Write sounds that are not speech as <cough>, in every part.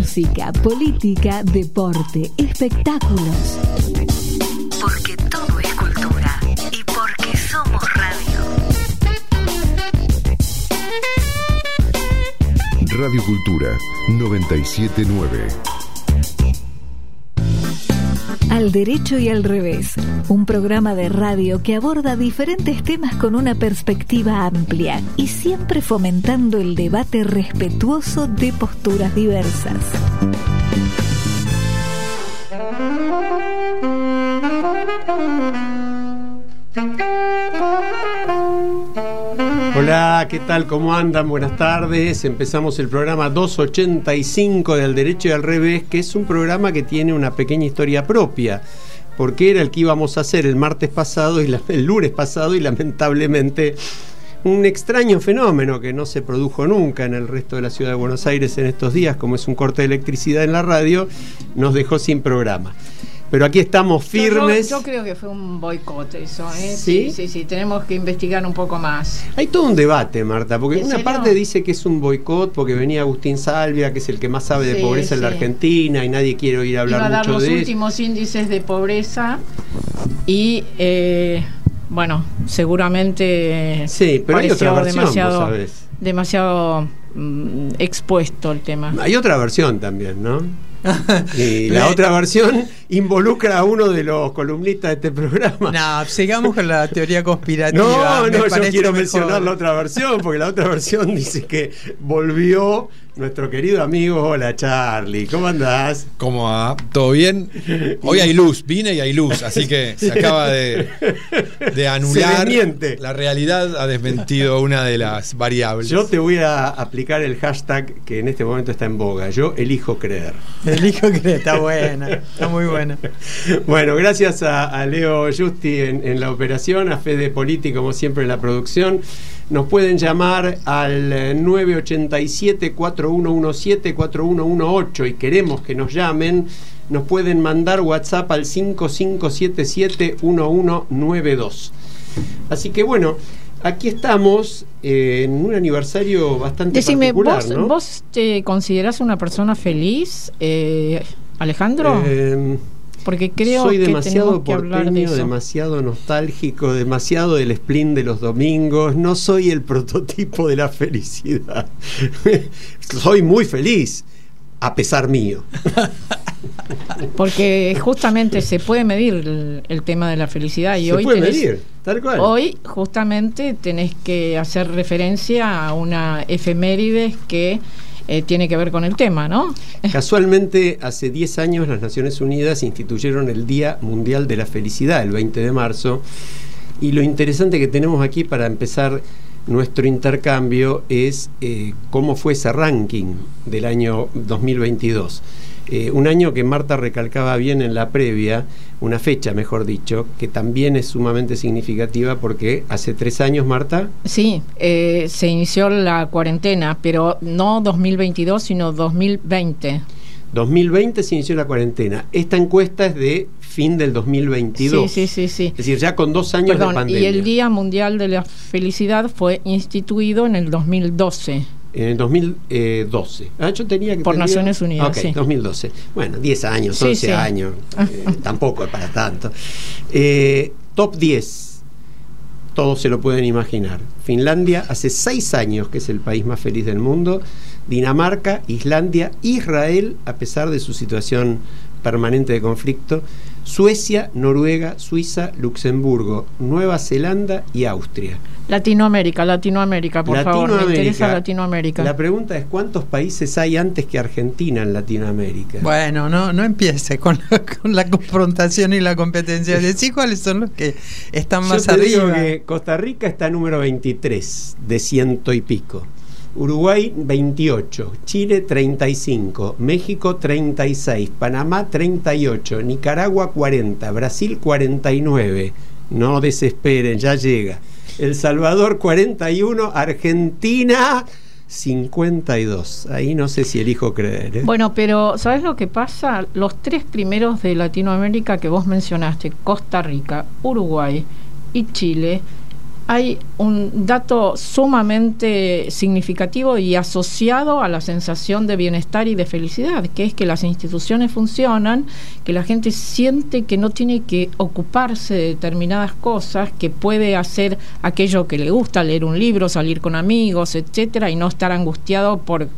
música, política, deporte, espectáculos. Porque todo es cultura y porque somos radio. Radio Cultura 979. Al derecho y al revés, un programa de radio que aborda diferentes temas con una perspectiva amplia y siempre fomentando el debate respetuoso de posturas diversas. Hola, ¿qué tal? ¿Cómo andan? Buenas tardes. Empezamos el programa 285 del Derecho y al Revés, que es un programa que tiene una pequeña historia propia, porque era el que íbamos a hacer el martes pasado y el lunes pasado y lamentablemente un extraño fenómeno que no se produjo nunca en el resto de la ciudad de Buenos Aires en estos días, como es un corte de electricidad en la radio, nos dejó sin programa. Pero aquí estamos firmes. Yo, creo que fue un boicot eso, ¿eh? ¿Sí? ¿Sí? sí, tenemos que investigar un poco más. Hay todo un debate, Marta, porque una parte dice que es un boicot porque venía Agustín Salvia, que es el que más sabe de pobreza en la Argentina y nadie quiere oír hablar Iba a dar los últimos índices de pobreza y eh, bueno, seguramente sí, pero hay otra versión, demasiado, demasiado mm, expuesto el tema. Hay otra versión también, ¿no? <laughs> la otra versión involucra a uno de los columnistas de este programa. No, sigamos con la teoría conspirativa. No, no, yo quiero mencionar la otra versión, porque la otra versión dice que volvió nuestro querido amigo, hola Charlie, ¿cómo andás? ¿Cómo va? ¿Todo bien? Hoy hay luz, vine y hay luz, así que se acaba de, de anular. La realidad ha desmentido una de las variables. Yo te voy a aplicar el hashtag que en este momento está en boga. Yo elijo creer. Elijo creer, está buena, está muy buena. Bueno, gracias a, Leo Justi en, en la operación, a Fede Politi como siempre en la producción. Nos pueden llamar al 987-4117-4118 y queremos que nos llamen. Nos pueden mandar WhatsApp al 5577-1192. Así que bueno, aquí estamos eh, en un aniversario bastante Decime, particular, ¿vos, ¿vos te considerás una persona feliz, eh, Alejandro? Eh, porque creo Soy que demasiado que hablar de eso. demasiado nostálgico, demasiado del spleen de los domingos. No soy el prototipo de la felicidad. <laughs> soy muy feliz, a pesar mío. <laughs> Porque justamente se puede medir el, tema de la felicidad y se hoy puede medir, tal cual. Hoy justamente tenés que hacer referencia a una efeméride que eh, tiene que ver con el tema, ¿no? <laughs> Casualmente, hace 10 años las Naciones Unidas instituyeron el Día Mundial de la Felicidad, el 20 de marzo, y lo interesante que tenemos aquí para empezar nuestro intercambio es eh, cómo fue ese ranking del año 2022. Eh, un año que Marta recalcaba bien en la previa, una fecha, mejor dicho, que también es sumamente significativa porque hace tres años, Marta. Sí, eh, se inició la cuarentena, pero no 2022, sino 2020. 2020 se inició la cuarentena. Esta encuesta es de fin del 2022. Sí, sí, sí, sí. Es decir, ya con dos años de pandemia. Y el Día Mundial de la Felicidad fue instituido en el 2012. En el 2012. Ah, yo tenía que Por Naciones Unidas. Ok, sí. 2012. Bueno, 10 años, Sí, 11 sí. años. eh, <laughs> tampoco es para tanto. Eh, top 10. Todos se lo pueden imaginar. Finlandia hace 6 años que es el país más feliz del mundo. Dinamarca, Islandia, Israel, a pesar de su situación permanente de conflicto. Suecia, Noruega, Suiza, Luxemburgo, Nueva Zelanda y Austria. Latinoamérica, Latinoamérica, por favor, me Latinoamérica. interesa Latinoamérica. La pregunta es cuántos países hay antes que Argentina en Latinoamérica. Bueno, no, no empiece con la, <laughs> con la confrontación y la competencia. Decí <laughs> cuáles son los que están Yo más te digo arriba. que Costa Rica está número 23 de ciento y pico. Uruguay 28, Chile 35, México 36, Panamá 38, Nicaragua 40, Brasil 49. No desesperen, ya llega. El Salvador 41, Argentina 52. Ahí no sé si elijo creer. ¿eh? Bueno, pero ¿sabes lo que pasa? Los tres primeros de Latinoamérica que vos mencionaste, Costa Rica, Uruguay y Chile, hay un dato sumamente significativo y asociado a la sensación de bienestar y de felicidad, que es que las instituciones funcionan, que la gente siente que no tiene que ocuparse de determinadas cosas, que puede hacer aquello que le gusta, leer un libro, salir con amigos, etcétera, y no estar angustiado por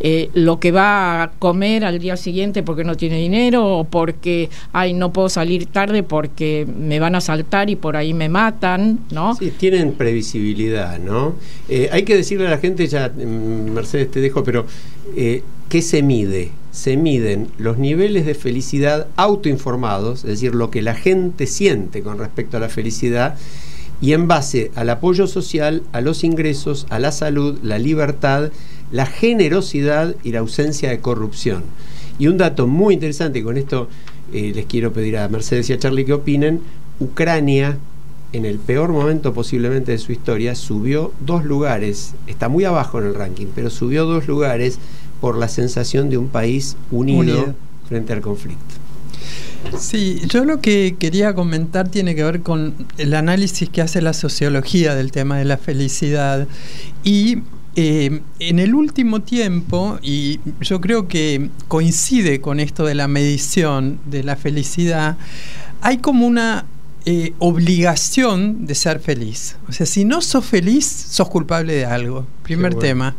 eh, lo que va a comer al día siguiente porque no tiene dinero o porque, ay, no puedo salir tarde porque me van a saltar y por ahí me matan, ¿no? Sí, tienen previsibilidad, ¿no? Eh, hay que decirle a la gente, ya mm, Mercedes te dejo, pero eh, ¿qué se mide? Se miden los niveles de felicidad autoinformados, es decir, lo que la gente siente con respecto a la felicidad, y en base al apoyo social, a los ingresos, a la salud, la libertad, la generosidad y la ausencia de corrupción. Y un dato muy interesante, y con esto eh, les quiero pedir a Mercedes y a Charlie que opinen, Ucrania en el peor momento posiblemente de su historia subió dos lugares, está muy abajo en el ranking, pero subió dos lugares por la sensación de un país unido. frente al conflicto. Sí, yo lo que quería comentar tiene que ver con el análisis que hace la sociología del tema de la felicidad y eh, en el último tiempo, y yo creo que coincide con esto de la medición de la felicidad, hay como una eh, obligación de ser feliz. O sea, si no sos feliz, sos culpable de algo. Primer tema.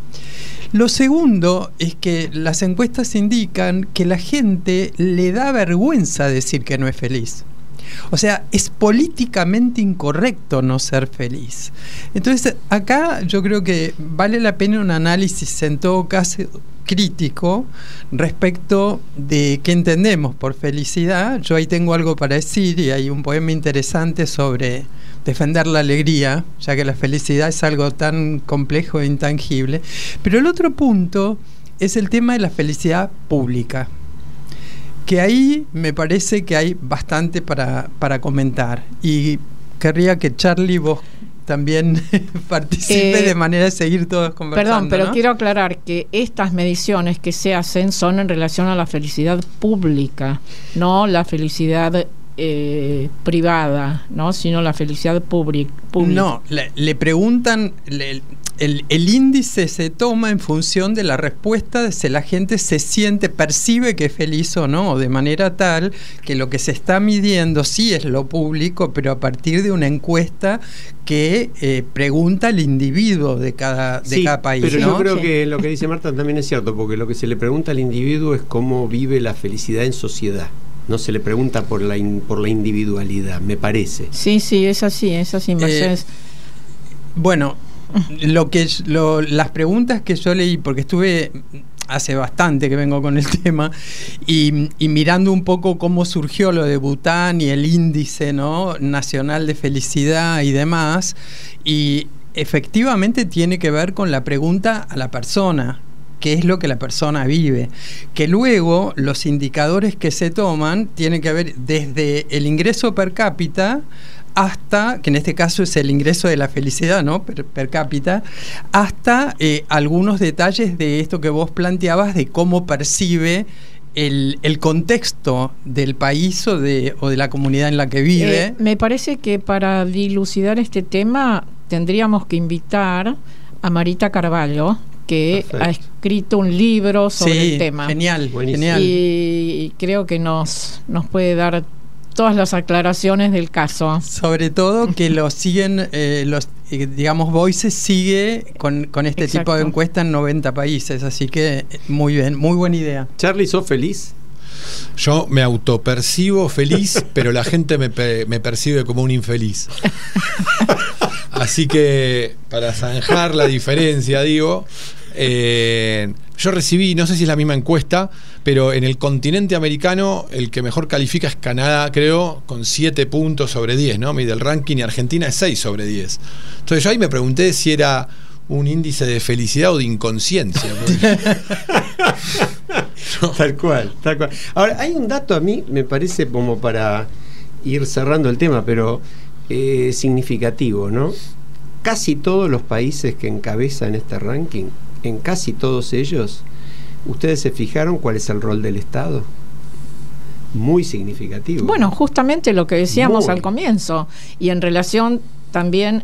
Lo segundo es que las encuestas indican que la gente le da vergüenza decir que no es feliz. O sea, es políticamente incorrecto no ser feliz. Entonces, acá yo creo que vale la pena un análisis en todo caso crítico respecto de qué entendemos por felicidad. Yo ahí tengo algo para decir y hay un poema interesante sobre defender la alegría, ya que la felicidad es algo tan complejo e intangible. Pero el otro punto es el tema de la felicidad pública que ahí me parece que hay bastante para, para comentar. Y querría que Charlie vos también <laughs> participe de eh, manera de seguir todos conversando. Perdón, pero quiero aclarar que estas mediciones que se hacen son en relación a la felicidad pública, no la felicidad eh, privada, ¿no? sino la felicidad pública. No, le, preguntan, el, índice se toma en función de la respuesta de si la gente se siente, percibe que es feliz o no, de manera tal que lo que se está midiendo sí es lo público, pero a partir de una encuesta que eh, pregunta al individuo de cada, de cada país. Pero yo creo que lo que dice Marta también es cierto, porque lo que se le pregunta al individuo es cómo vive la felicidad en sociedad no se le pregunta por la por la individualidad, me parece. Sí, sí, es así, es así, eh, bueno, lo que las preguntas que yo leí, porque estuve hace bastante que vengo con el <laughs> tema, y, mirando un poco cómo surgió lo de Bután y el índice ¿no? nacional de felicidad y demás, y efectivamente tiene que ver con la pregunta a la persona, qué es lo que la persona vive. Que luego los indicadores que se toman tienen que ver desde el ingreso per cápita hasta, que en este caso es el ingreso de la felicidad, ¿no? Per, cápita, hasta eh, algunos detalles de esto que vos planteabas de cómo percibe el, contexto del país o de, o de la comunidad en la que vive. Eh, me parece que para dilucidar este tema tendríamos que invitar a Marita Carvalho, que ha escrito un libro sobre el tema. Genial, genial. Y creo que nos, nos puede dar todas las aclaraciones del caso. Sobre todo que lo siguen, eh, los eh, digamos, Voices sigue con, este tipo de encuesta en 90 países, así que eh, muy bien, muy buena idea. Charlie, ¿sos feliz? Yo me autopercibo feliz, <laughs> pero la gente me, me percibe como un infeliz. <laughs> Así que, para zanjar la diferencia, digo, eh, yo recibí, no sé si es la misma encuesta, pero en el continente americano el que mejor califica es Canadá, creo, con 7 puntos sobre 10, ¿no? Mide el ranking y Argentina es 6 sobre 10. Entonces yo ahí me pregunté si era un índice de felicidad o de inconsciencia. <laughs> Tal cual, tal cual. Ahora, hay un dato a mí, me parece como para ir cerrando el tema, pero eh, significativo, ¿no? Casi todos los países que encabezan este ranking en casi todos ellos, ¿ustedes se fijaron cuál es el rol del Estado? Muy significativo. Bueno, justamente lo que decíamos al comienzo, y en relación también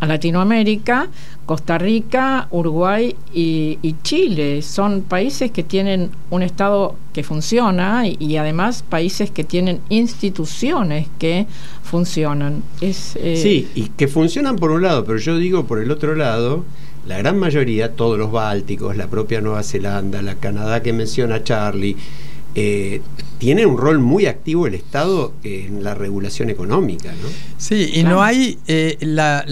a Latinoamérica, Costa Rica, Uruguay y, Chile. Son países que tienen un Estado que funciona y, además países que tienen instituciones que funcionan. Es, eh, sí, y que funcionan por un lado, pero yo digo por el otro lado, la gran mayoría, todos los bálticos, la propia Nueva Zelanda, la Canadá que menciona Charlie, eh, tiene un rol muy activo el Estado en la regulación económica. ¿no? Sí, y no hay eh, la,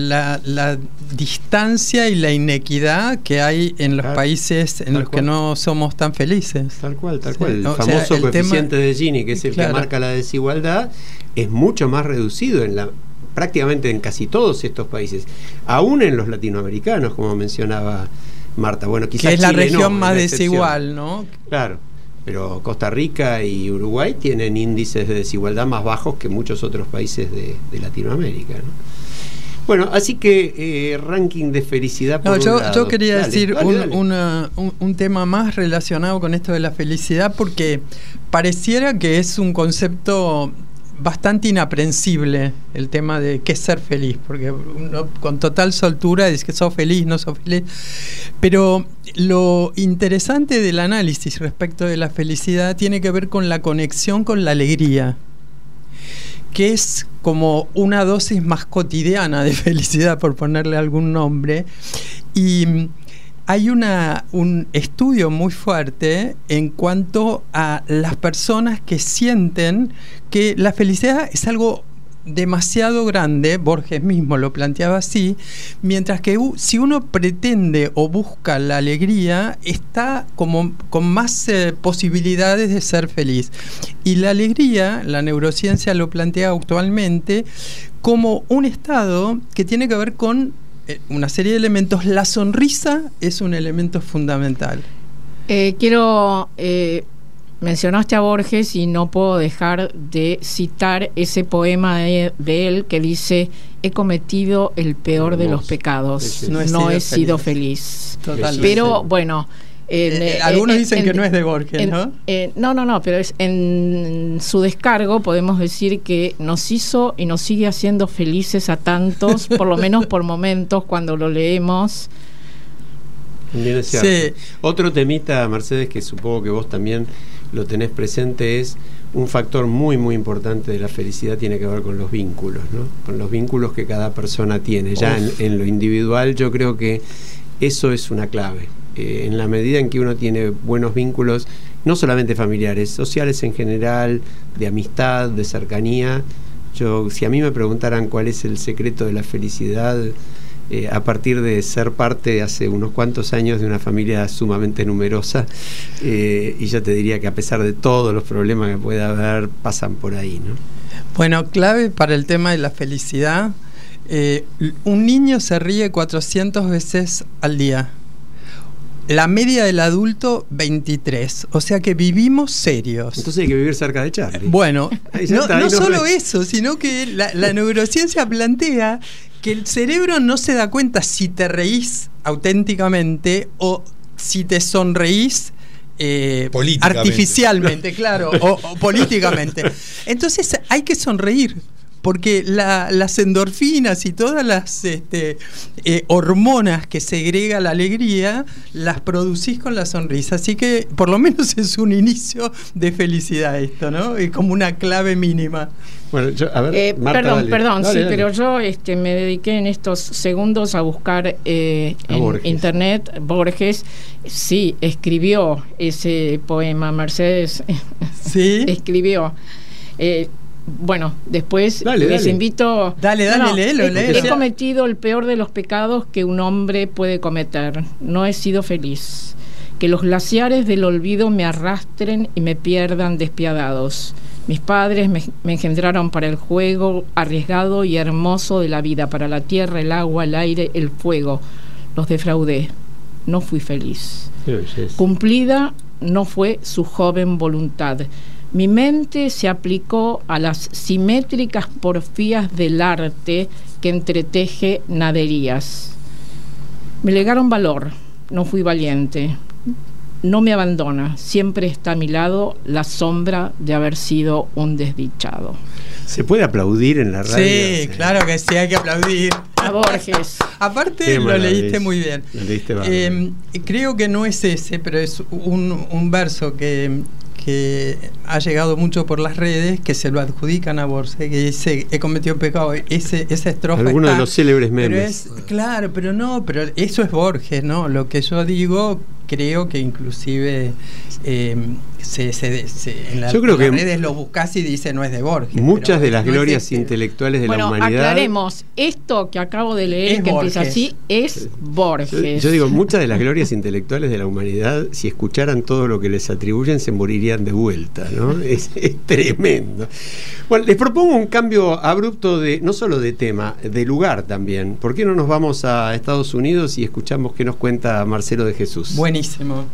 distancia y la inequidad que hay en los países en los que no somos tan felices. Tal cual, tal cual. El famoso coeficiente de Gini, que es el que marca la desigualdad, es mucho más reducido en la prácticamente en casi todos estos países, aún en los latinoamericanos, como mencionaba Marta. Bueno, quizás que es la región más desigual, ¿no? Claro pero Costa Rica y Uruguay tienen índices de desigualdad más bajos que muchos otros países de, Latinoamérica. Bueno, así que eh, ranking de felicidad. Por yo, quería decir un, tema más relacionado con esto de la felicidad porque pareciera que es un concepto bastante inaprensible el tema de qué es ser feliz, porque uno con total soltura dice que sos feliz, no sos feliz. Pero lo interesante del análisis respecto de la felicidad tiene que ver con la conexión con la alegría, que es como una dosis más cotidiana de <laughs> felicidad, por ponerle algún nombre. Y hay una, un estudio muy fuerte en cuanto a las personas que sienten que la felicidad es algo demasiado grande, Borges mismo lo planteaba así, mientras que si uno pretende o busca la alegría, está como con más eh, posibilidades de ser feliz. Y la alegría, la neurociencia lo plantea actualmente como un estado que tiene que ver con una serie de elementos. La sonrisa es un elemento fundamental. Eh, quiero, eh, mencionaste a Borges y no puedo dejar de citar ese poema de, él que dice, he cometido el peor de los pecados, no he, sido, feliz. Pero bueno, eh, eh, algunos dicen que no es de Borges, ¿no? no, no, no, pero es, en su descargo podemos decir que nos hizo y nos sigue haciendo felices a tantos, <laughs> por lo menos por momentos cuando lo leemos. sí. Otro temita, Mercedes, que supongo que vos también lo tenés presente, es un factor muy, muy importante de la felicidad tiene que ver con los vínculos, ¿no? Con los vínculos que cada persona tiene. Ya en lo individual yo creo que eso es una clave eh, en la medida en que uno tiene buenos vínculos, no solamente familiares, sociales en general, de amistad, de cercanía. Yo, si a mí me preguntaran cuál es el secreto de la felicidad, eh, a partir de ser parte hace unos cuantos años de una familia sumamente numerosa, eh, y yo te diría que a pesar de todos los problemas que pueda haber, pasan por ahí. ¿no? Bueno, clave para el tema de la felicidad, un niño se ríe 400 veces al día. La media del adulto, 23. O sea que vivimos serios. Entonces hay que vivir cerca de Charlie. Bueno, no, solo eso, sino que la, neurociencia plantea que el cerebro no se da cuenta si te reís auténticamente o si te sonreís eh, artificialmente, claro, o, políticamente. Entonces hay que sonreír porque las endorfinas y todas las este, eh, hormonas que segrega la alegría las producís con la sonrisa. Así que por lo menos <laughs> es un inicio de felicidad esto, ¿no? Es como una clave mínima. Bueno, a ver, eh, perdón, perdón, sí, pero yo este, me dediqué en estos segundos a buscar eh, en internet Borges. Sí, escribió ese poema, Mercedes. Sí. <laughs> escribió bueno, después les invito. Dale, dale, no, He, cometido el peor de los pecados que un hombre puede cometer. No he sido feliz. Que los glaciares del olvido me arrastren y me pierdan despiadados. Mis padres me, engendraron para el juego arriesgado y hermoso de la vida, para la tierra, el agua, el aire, el fuego. Los defraudé. No fui feliz. Cumplida no fue su joven voluntad mi mente se aplicó a las simétricas porfías del arte que entreteje naderías. Me legaron valor, no fui valiente. No me abandona, siempre está a mi lado la sombra de haber sido un desdichado. ¿Se puede aplaudir en la radio? Sí, claro que sí, hay que aplaudir. a Borges. <laughs> Aparte, lo leíste muy bien. Lo leíste. Eh, creo que no es ese, pero es un, un verso que, que ha llegado mucho por las redes, que se lo adjudican a Borges, que dice, he cometido pecado. Ese, esa estrofa Alguno de los célebres pero memes. es- claro, pero no, pero eso es Borges, ¿no? Lo que yo digo, creo que inclusive eh, se, se- se- en, la- Yo creo en las que redes lo buscas y dice no es de Borges. Muchas de las no glorias ese. intelectuales de bueno, la humanidad. aclaremos, esto que acabo de leer, Es que empieza así, es Yo, Borges. yo digo, muchas de las glorias intelectuales de la humanidad, si escucharan todo lo que les atribuyen, se morirían de vuelta, ¿no? <laughs> Es, es tremendo. Bueno, les propongo un cambio abrupto de, no solo de tema, de lugar también. ¿Por qué no nos vamos a Estados Unidos y escuchamos qué nos cuenta Marcelo de Jesús? Buenísimo.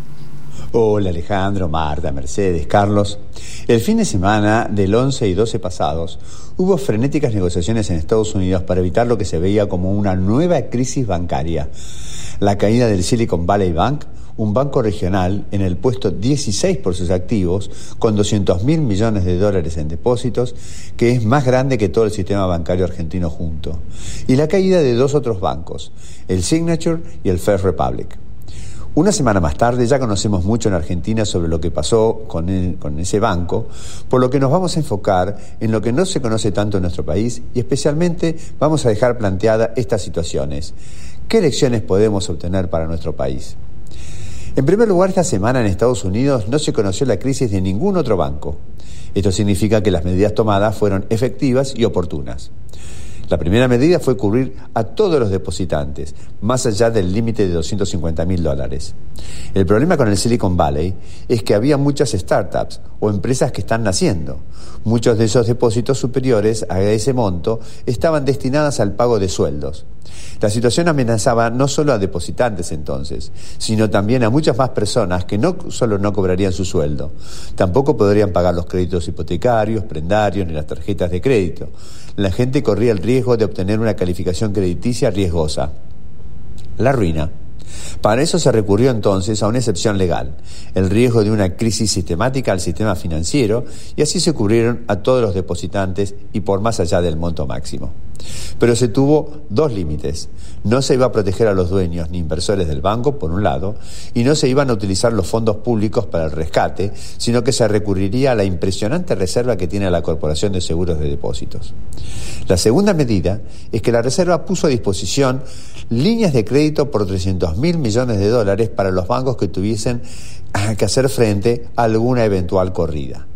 Hola Alejandro, Marta, Mercedes, Carlos. El fin de semana del 11 y 12 pasados hubo frenéticas negociaciones en Estados Unidos para evitar lo que se veía como una nueva crisis bancaria. La caída del Silicon Valley Bank, un banco regional en el puesto 16 por sus activos, con 200 mil millones de dólares en depósitos, que es más grande que todo el sistema bancario argentino junto. Y la caída de dos otros bancos, el Signature y el First Republic. Una semana más tarde ya conocemos mucho en Argentina sobre lo que pasó con, el- con ese banco, por lo que nos vamos a enfocar en lo que no se conoce tanto en nuestro país y especialmente vamos a dejar planteada estas situaciones. ¿Qué lecciones podemos obtener para nuestro país? En primer lugar, esta semana en Estados Unidos no se conoció la crisis de ningún otro banco. Esto significa que las medidas tomadas fueron efectivas y oportunas. La primera medida fue cubrir a todos los depositantes, más allá del límite de 250 mil dólares. El problema con el Silicon Valley es que había muchas startups o empresas que están naciendo. Muchos de esos depósitos superiores a ese monto estaban destinadas al pago de sueldos. La situación amenazaba no solo a depositantes entonces, sino también a muchas más personas que no solo no cobrarían su sueldo, tampoco podrían pagar los créditos hipotecarios, prendarios ni las tarjetas de crédito. La gente corría el riesgo de obtener una calificación crediticia riesgosa. La ruina. Para eso se recurrió entonces a una excepción legal, el riesgo de una crisis sistemática al sistema financiero, y así se cubrieron a todos los depositantes y por más allá del monto máximo. Pero se tuvo dos límites. No se iba a proteger a los dueños ni inversores del banco, por un lado, y no se iban a utilizar los fondos públicos para el rescate, sino que se recurriría a la impresionante reserva que tiene la Corporación de Seguros de Depósitos. La segunda medida es que la Reserva puso a disposición líneas de crédito por 300 mil millones de dólares para los bancos que tuviesen que hacer frente a alguna eventual corrida.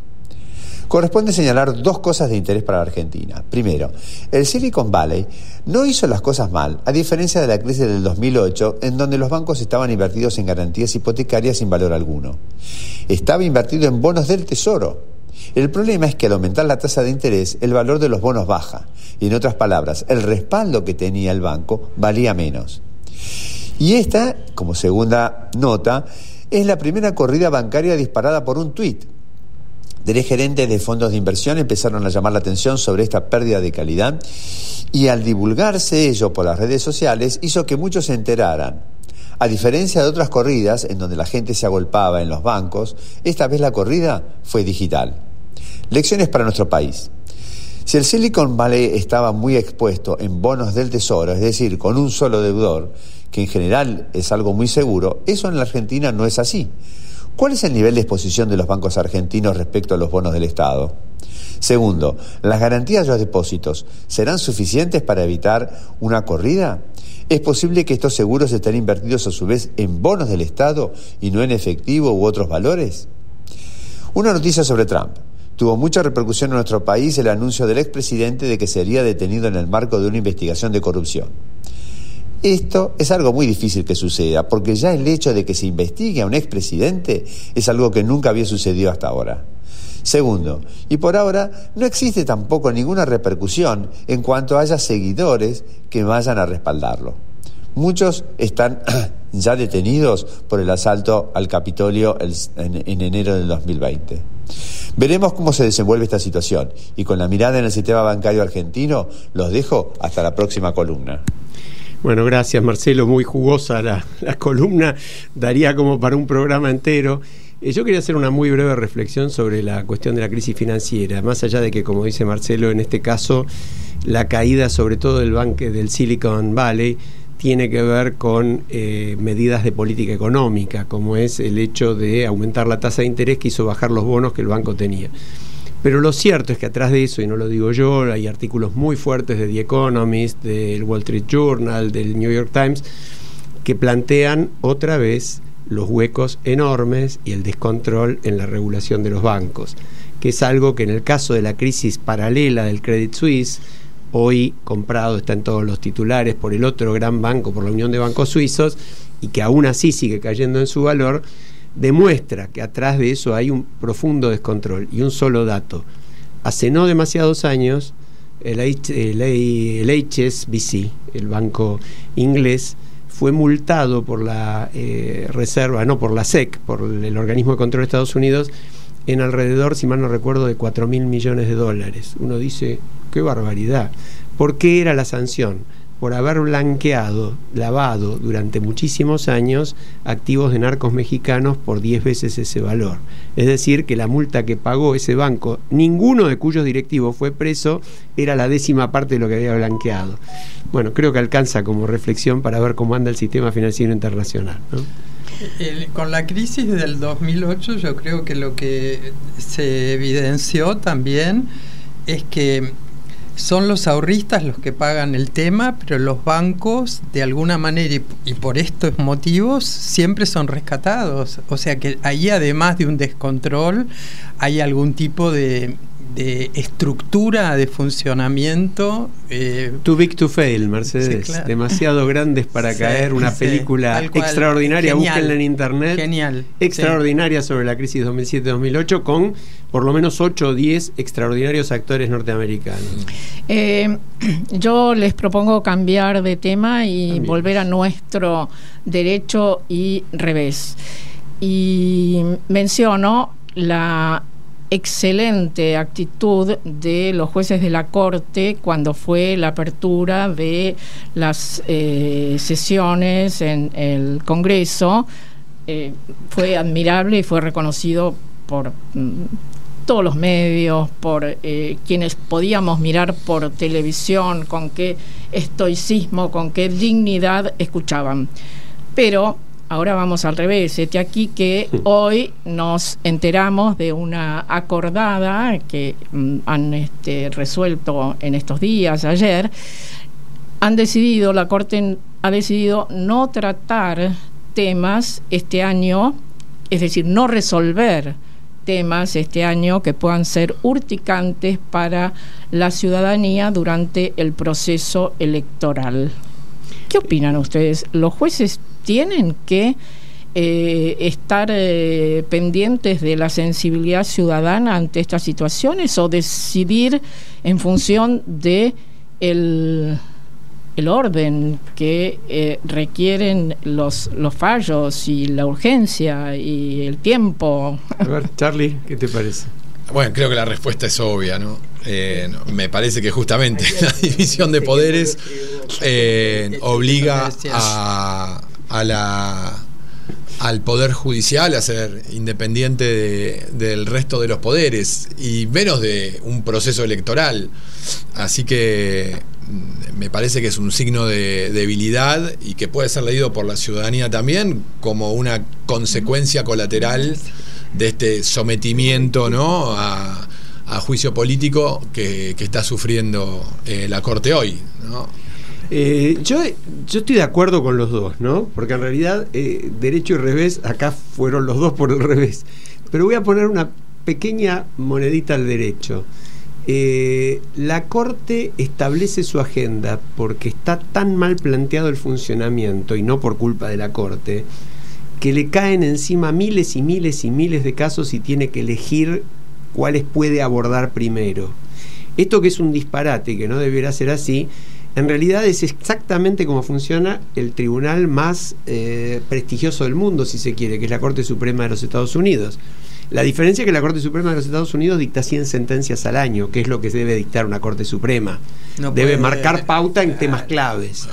Corresponde señalar dos cosas de interés para la Argentina. Primero, el Silicon Valley no hizo las cosas mal, a diferencia de la crisis del 2008, en donde los bancos estaban invertidos en garantías hipotecarias sin valor alguno. Estaba invertido en bonos del Tesoro. El problema es que al aumentar la tasa de interés, el valor de los bonos baja. Y en otras palabras, el respaldo que tenía el banco valía menos. Y esta, como segunda nota, es la primera corrida bancaria disparada por un tuit. Tres gerentes de fondos de inversión empezaron a llamar la atención sobre esta pérdida de calidad y al divulgarse ello por las redes sociales hizo que muchos se enteraran. A diferencia de otras corridas en donde la gente se agolpaba en los bancos, esta vez la corrida fue digital. Lecciones para nuestro país. Si el Silicon Valley estaba muy expuesto en bonos del Tesoro, es decir, con un solo deudor, que en general es algo muy seguro, eso en la Argentina no es así. ¿Cuál es el nivel de exposición de los bancos argentinos respecto a los bonos del Estado? Segundo, ¿las garantías de los depósitos serán suficientes para evitar una corrida? ¿Es posible que estos seguros estén invertidos a su vez en bonos del Estado y no en efectivo u otros valores? Una noticia sobre Trump. Tuvo mucha repercusión en nuestro país el anuncio del expresidente de que sería detenido en el marco de una investigación de corrupción. Esto es algo muy difícil que suceda, porque ya el hecho de que se investigue a un expresidente es algo que nunca había sucedido hasta ahora. Segundo, y por ahora no existe tampoco ninguna repercusión en cuanto haya seguidores que vayan a respaldarlo. Muchos están <clears throat> ya detenidos por el asalto al Capitolio en enero del 2020. Veremos cómo se desenvuelve esta situación y con la mirada en el sistema bancario argentino los dejo hasta la próxima columna. Bueno, gracias Marcelo, muy jugosa la, la columna, daría como para un programa entero. Eh, yo quería hacer una muy breve reflexión sobre la cuestión de la crisis financiera, más allá de que, como dice Marcelo, en este caso, la caída sobre todo del banco del Silicon Valley tiene que ver con eh, medidas de política económica, como es el hecho de aumentar la tasa de interés que hizo bajar los bonos que el banco tenía. Pero lo cierto es que atrás de eso, y no lo digo yo, hay artículos muy fuertes de The Economist, del Wall Street Journal, del New York Times, que plantean otra vez los huecos enormes y el descontrol en la regulación de los bancos, que es algo que en el caso de la crisis paralela del Credit Suisse, hoy comprado, está en todos los titulares por el otro gran banco, por la Unión de Bancos Suizos, y que aún así sigue cayendo en su valor, demuestra que atrás de eso hay un profundo descontrol. Y un solo dato. Hace no demasiados años, el, HSBC, el banco inglés, fue multado por la eh, Reserva, no por la SEC, por el organismo de control de Estados Unidos, en alrededor, si mal no recuerdo, de 4 mil millones de dólares. Uno dice, qué barbaridad. ¿Por qué era la sanción? Por haber blanqueado, lavado durante muchísimos años activos de narcos mexicanos por 10 veces ese valor. Es decir, que la multa que pagó ese banco, ninguno de cuyos directivos fue preso, era la décima parte de lo que había blanqueado. Bueno, creo que alcanza como reflexión para ver cómo anda el sistema financiero internacional. con la crisis del 2008 yo creo que lo que se evidenció también es que son los ahorristas los que pagan el tema, pero los bancos, de alguna manera, y, por estos motivos, siempre son rescatados. O sea que ahí, además de un descontrol, hay algún tipo de, de estructura de funcionamiento. Eh, Too big to fail, Mercedes. Demasiado grandes para caer. Una película extraordinaria, búsquenla en internet. Genial. Extraordinaria sobre la crisis 2007-2008 con por lo menos 8 o 10 extraordinarios actores norteamericanos. Eh, <clears throat> yo les propongo cambiar de tema y volver a nuestro derecho y revés. Y menciono la excelente actitud de los jueces de la Corte cuando fue la apertura de las eh, sesiones en el Congreso. Eh, fue admirable y fue reconocido por mm, todos los medios, por eh, quienes podíamos mirar por televisión, con qué estoicismo, con qué dignidad escuchaban. Pero Ahora vamos al revés. Este aquí que hoy nos enteramos de una acordada que mm, han este, resuelto en estos días, ayer. Han decidido, la Corte ha decidido no tratar temas este año, es decir, no resolver temas este año que puedan ser urticantes para la ciudadanía durante el proceso electoral. ¿Qué opinan ustedes? ¿Los jueces tienen que eh, estar eh, pendientes de la sensibilidad ciudadana ante estas situaciones o decidir en función de el, orden que eh, requieren los, los fallos y la urgencia y el tiempo. A ver, Charlie, ¿qué te parece? Bueno, creo que la respuesta es obvia, ¿no? me parece que justamente <laughs> la división de poderes obliga a, a la, al Poder Judicial a ser independiente del resto de los poderes y menos de un proceso electoral. Así que mm, me parece que es un signo de debilidad y que puede ser leído por la ciudadanía también como una consecuencia colateral de este sometimiento ¿no? a, juicio político que, está sufriendo eh, la Corte hoy. Eh, yo, yo estoy de acuerdo con los dos, ¿no? Porque en realidad eh, derecho y revés, acá fueron los dos por el revés. Pero voy a poner una pequeña monedita al derecho. Eh, la Corte establece su agenda porque está tan mal planteado el funcionamiento, y no por culpa de la Corte, que le caen encima miles y miles y miles de casos y tiene que elegir cuáles puede abordar primero. Esto que es un disparate, que no debiera ser así, en realidad es exactamente como funciona el tribunal más eh, prestigioso del mundo, si se quiere, que es la Corte Suprema de los Estados Unidos. La diferencia es que la Corte Suprema de los Estados Unidos dicta 100 sentencias al año, que es lo que se debe dictar una Corte Suprema. debe marcar pauta en temas claves.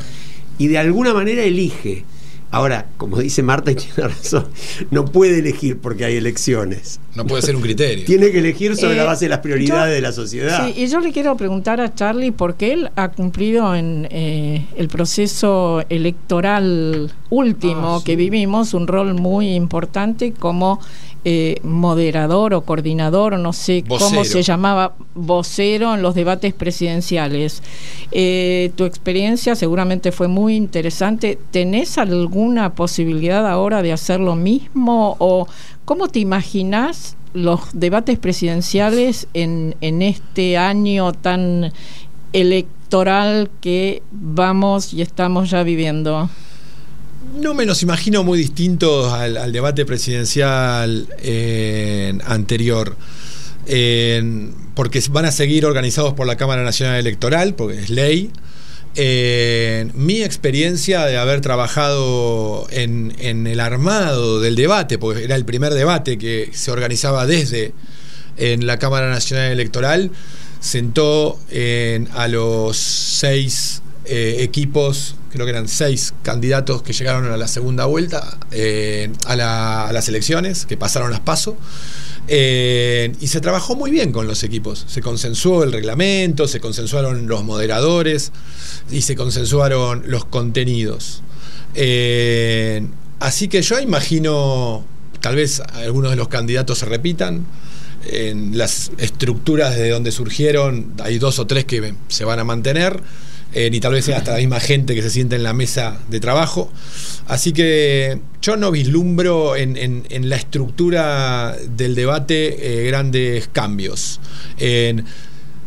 Y de alguna manera elige. Ahora, como dice Marta, <laughs> y tiene razón, no puede elegir porque hay elecciones. No puede ser un criterio. Tiene que elegir sobre Eh, la base de las prioridades yo- de la sociedad. Sí, y yo le quiero preguntar a Charlie, porque él ha cumplido en eh, el proceso electoral último Ah, sí. que vivimos un rol muy importante como eh, moderador o coordinador, o no sé cómo se llamaba, vocero en los debates presidenciales. Eh, tu experiencia seguramente fue muy interesante. ¿Tenés alguna posibilidad ahora de hacer lo mismo? ¿O cómo te imaginas los debates presidenciales en, en este año tan electoral que vamos y estamos ya viviendo? No me los imagino muy distintos al, debate presidencial eh, anterior. Eh, porque van a seguir organizados por la Cámara Nacional Electoral, porque es ley. Eh, mi experiencia de haber trabajado en, en el armado del debate, porque era el primer debate que se organizaba desde en la Cámara Nacional Electoral, sentó en- a los seis eh, equipos, creo que eran seis candidatos que llegaron a la segunda vuelta, eh, a, la- a las elecciones, que pasaron las pasos. y se trabajó muy bien con los equipos. Se consensuó el reglamento, se consensuaron los moderadores y se consensuaron los contenidos. Eh, así que yo imagino, tal vez algunos de los candidatos se repitan. En las estructuras de donde surgieron, hay dos o tres que se van a mantener. Eh, y tal vez hasta la misma gente que se siente en la mesa de trabajo. Así que yo no vislumbro en, la estructura del debate eh, grandes cambios.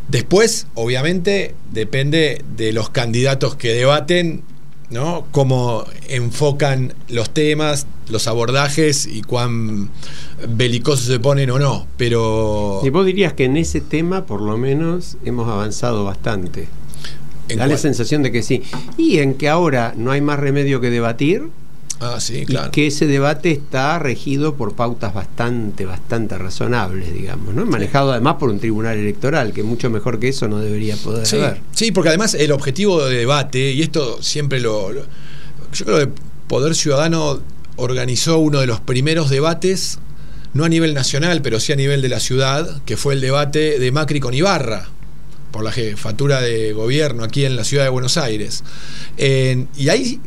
Después, obviamente, depende de los candidatos que debaten, ¿no? Cómo enfocan los temas, los abordajes y cuán belicosos se ponen o no. Pero. Y vos dirías que en ese tema, por lo menos, hemos avanzado bastante. ¿En Da la sensación de que sí. Y en que ahora no hay más remedio que debatir Ah, sí, y claro. que ese debate está regido por pautas bastante, bastante razonables, digamos, ¿no? Manejado además por un tribunal electoral, que mucho mejor que eso no debería poder Sí, haber. sí, porque además el objetivo de debate, y esto siempre lo, lo- Yo creo que Poder Ciudadano organizó uno de los primeros debates, no a nivel nacional, pero sí a nivel de la ciudad, que fue el debate de Macri con Ibarra, por la jefatura de gobierno aquí en la ciudad de Buenos Aires. Y ahí,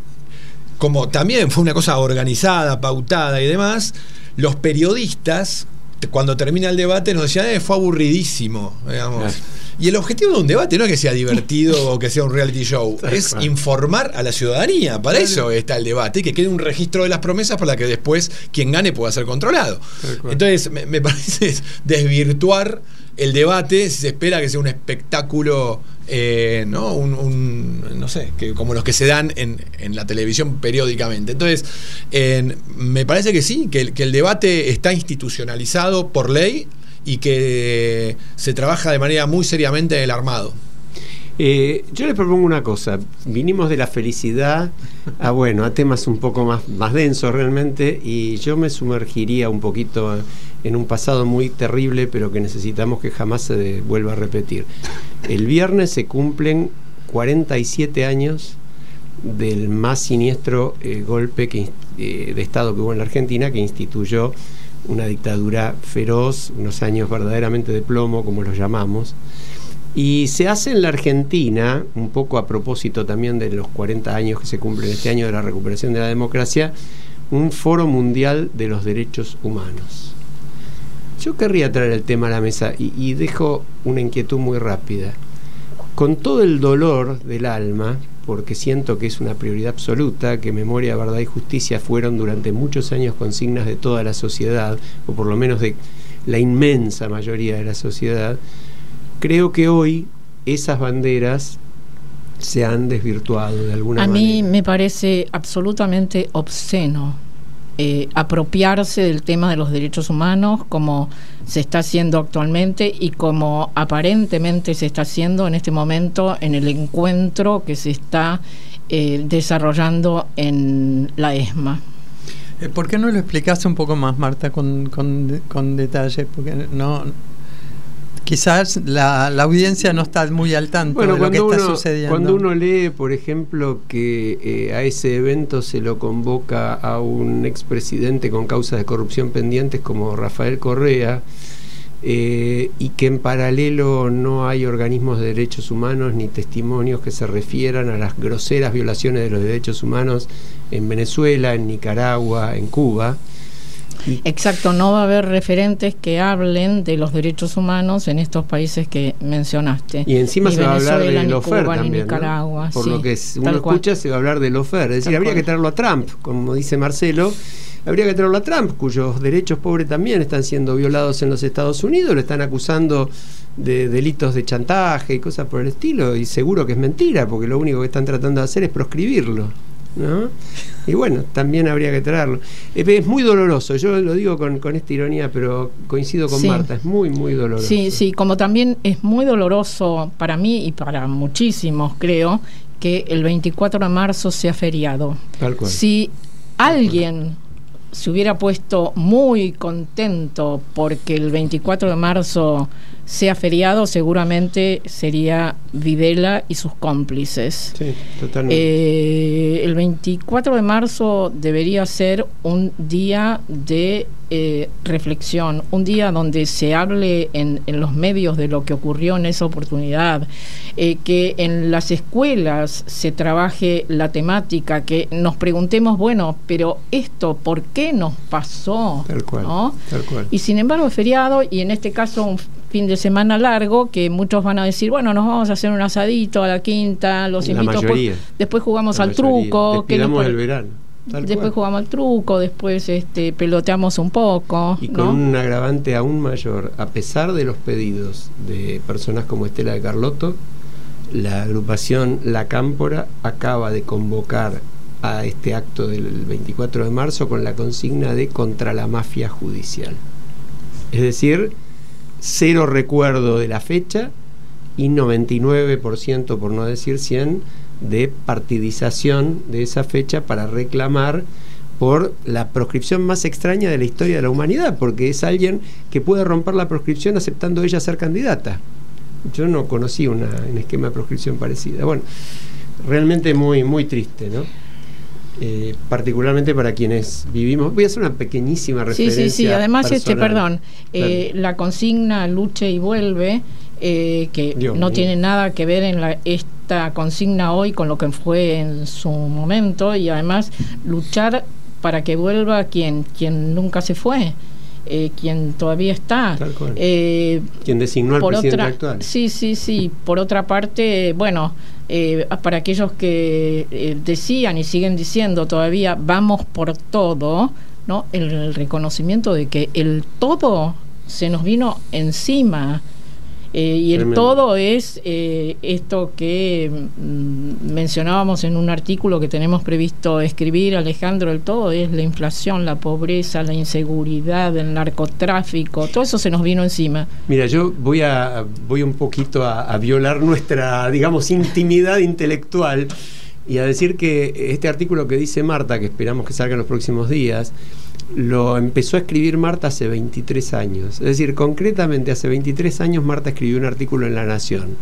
como también fue una cosa organizada, pautada y demás, los periodistas, cuando termina el debate, nos decían, eh, fue aburridísimo, digamos. Claro. Y el objetivo de un debate no es que sea divertido o que sea un reality show, <laughs> es informar a la ciudadanía. Para eso está el debate y que quede un registro de las promesas para que después quien gane pueda ser controlado. Entonces, me, me parece <laughs> desvirtuar el debate si se espera que sea un espectáculo, eh, ¿no? Un, un- no sé, que como los que se dan en, en la televisión periódicamente. Entonces, en- me parece que sí, que el, que el debate está institucionalizado por ley y que se trabaja de manera muy seriamente en el armado. Eh, yo les propongo una cosa. Vinimos de la felicidad a bueno, a temas un poco más, más densos realmente, y yo me sumergiría un poquito en un pasado muy terrible, pero que necesitamos que jamás se vuelva a repetir. El viernes se cumplen 47 años del más siniestro eh, golpe eh, de Estado que hubo en la Argentina, que instituyó una dictadura feroz, unos años verdaderamente de plomo, como los llamamos. Y se hace en la Argentina, un poco a propósito también de los 40 años que se cumplen este año de la recuperación de la democracia, un foro mundial de los derechos humanos. Yo querría traer el tema a la mesa y, y dejo una inquietud muy rápida. Con todo el dolor del alma, porque siento que es una prioridad absoluta, que memoria, verdad y justicia fueron durante muchos años consignas de toda la sociedad, o por lo menos de la inmensa mayoría de la sociedad, creo que hoy esas banderas se han desvirtuado de alguna A manera. mí me parece absolutamente obsceno eh, apropiarse del tema de los derechos humanos como se está haciendo actualmente y como aparentemente se está haciendo en este momento en el encuentro que se está eh, desarrollando en la ESMA. Eh, ¿Por qué no lo explicas un poco más, Marta, con, con, con detalle? Porque no. Quizás la, audiencia no está muy al tanto de lo que está sucediendo. Cuando uno lee, por ejemplo, que eh, a ese evento se lo convoca a un expresidente con causas de corrupción pendientes como Rafael Correa, eh, y que en paralelo no hay organismos de derechos humanos ni testimonios que se refieran a las groseras violaciones de los derechos humanos en Venezuela, en Nicaragua, en Cuba. Exacto, no va a haber referentes que hablen de los derechos humanos en estos países que mencionaste. Y encima se va a hablar de Lofer también, Nicaragua, Por lo que uno escucha se va a hablar de Lofer, es decir, habría que traerlo a Trump, como dice Marcelo, habría que traerlo a Trump, cuyos derechos pobres también están siendo violados en los Estados Unidos, lo están acusando de delitos de chantaje y cosas por el estilo, y seguro que es mentira, porque lo único que están tratando de hacer es proscribirlo. ¿No? Y bueno, también habría que traerlo. Es muy doloroso, yo lo digo con, esta ironía, pero coincido con Marta, es muy, muy doloroso. Sí, sí, como también es muy doloroso para mí y para muchísimos, creo, que el 24 de marzo sea feriado. Tal cual. Si alguien se hubiera puesto muy contento porque el 24 de marzo sea feriado, seguramente sería Videla y sus cómplices. Sí, totalmente. Eh, el 24 de marzo debería ser un día de eh, reflexión, un día donde se hable en, los medios de lo que ocurrió en esa oportunidad, eh, que en las escuelas se trabaje la temática, que nos preguntemos, bueno, pero esto, ¿por qué nos pasó? Tal cual, tal cual. Y sin embargo es feriado y en este caso un fin de semana largo que muchos van a decir, bueno, nos vamos a hacer un asadito a la quinta, los invito, después, jugamos al truco. que el verano. después jugamos al truco, después este, peloteamos un poco. Y con un agravante aún mayor, a pesar de los pedidos de personas como Estela de Carlotto, la agrupación La Cámpora acaba de convocar a este acto del 24 de marzo con la consigna de contra la mafia judicial. Es decir, cero recuerdo de la fecha y 99%, por no decir 100, de partidización de esa fecha para reclamar por la proscripción más extraña de la historia de la humanidad, porque es alguien que puede romper la proscripción aceptando ella ser candidata. Yo no conocí una, un esquema de proscripción parecida. Bueno, realmente muy, muy triste, ¿no? Eh, particularmente para quienes vivimos. Voy a hacer una pequeñísima referencia. Sí, sí, sí. Además, este, perdón, eh, la consigna luche y vuelve, eh, que no tiene nada que ver en la, esta consigna hoy con lo que fue en su momento y además luchar para que vuelva quien, quien nunca se fue. Quien todavía está. quien designó al presidente actual. Sí, sí, sí. Por otra parte, bueno, eh, para aquellos que eh, decían y siguen diciendo todavía vamos por todo, ¿no? el reconocimiento de que el todo se nos vino encima eh, y el todo es eh, esto que mm, mencionábamos en un artículo que tenemos previsto escribir, Alejandro, el todo es la inflación, la pobreza, la inseguridad, el narcotráfico, todo eso se nos vino encima. Mira, yo voy a voy un poquito a violar nuestra, digamos, intimidad intelectual y a decir que este artículo que dice Marta, que esperamos que salga en los próximos días, lo empezó a escribir Marta hace 23 años. Es decir, concretamente hace 23 años Marta escribió un artículo en La Nación.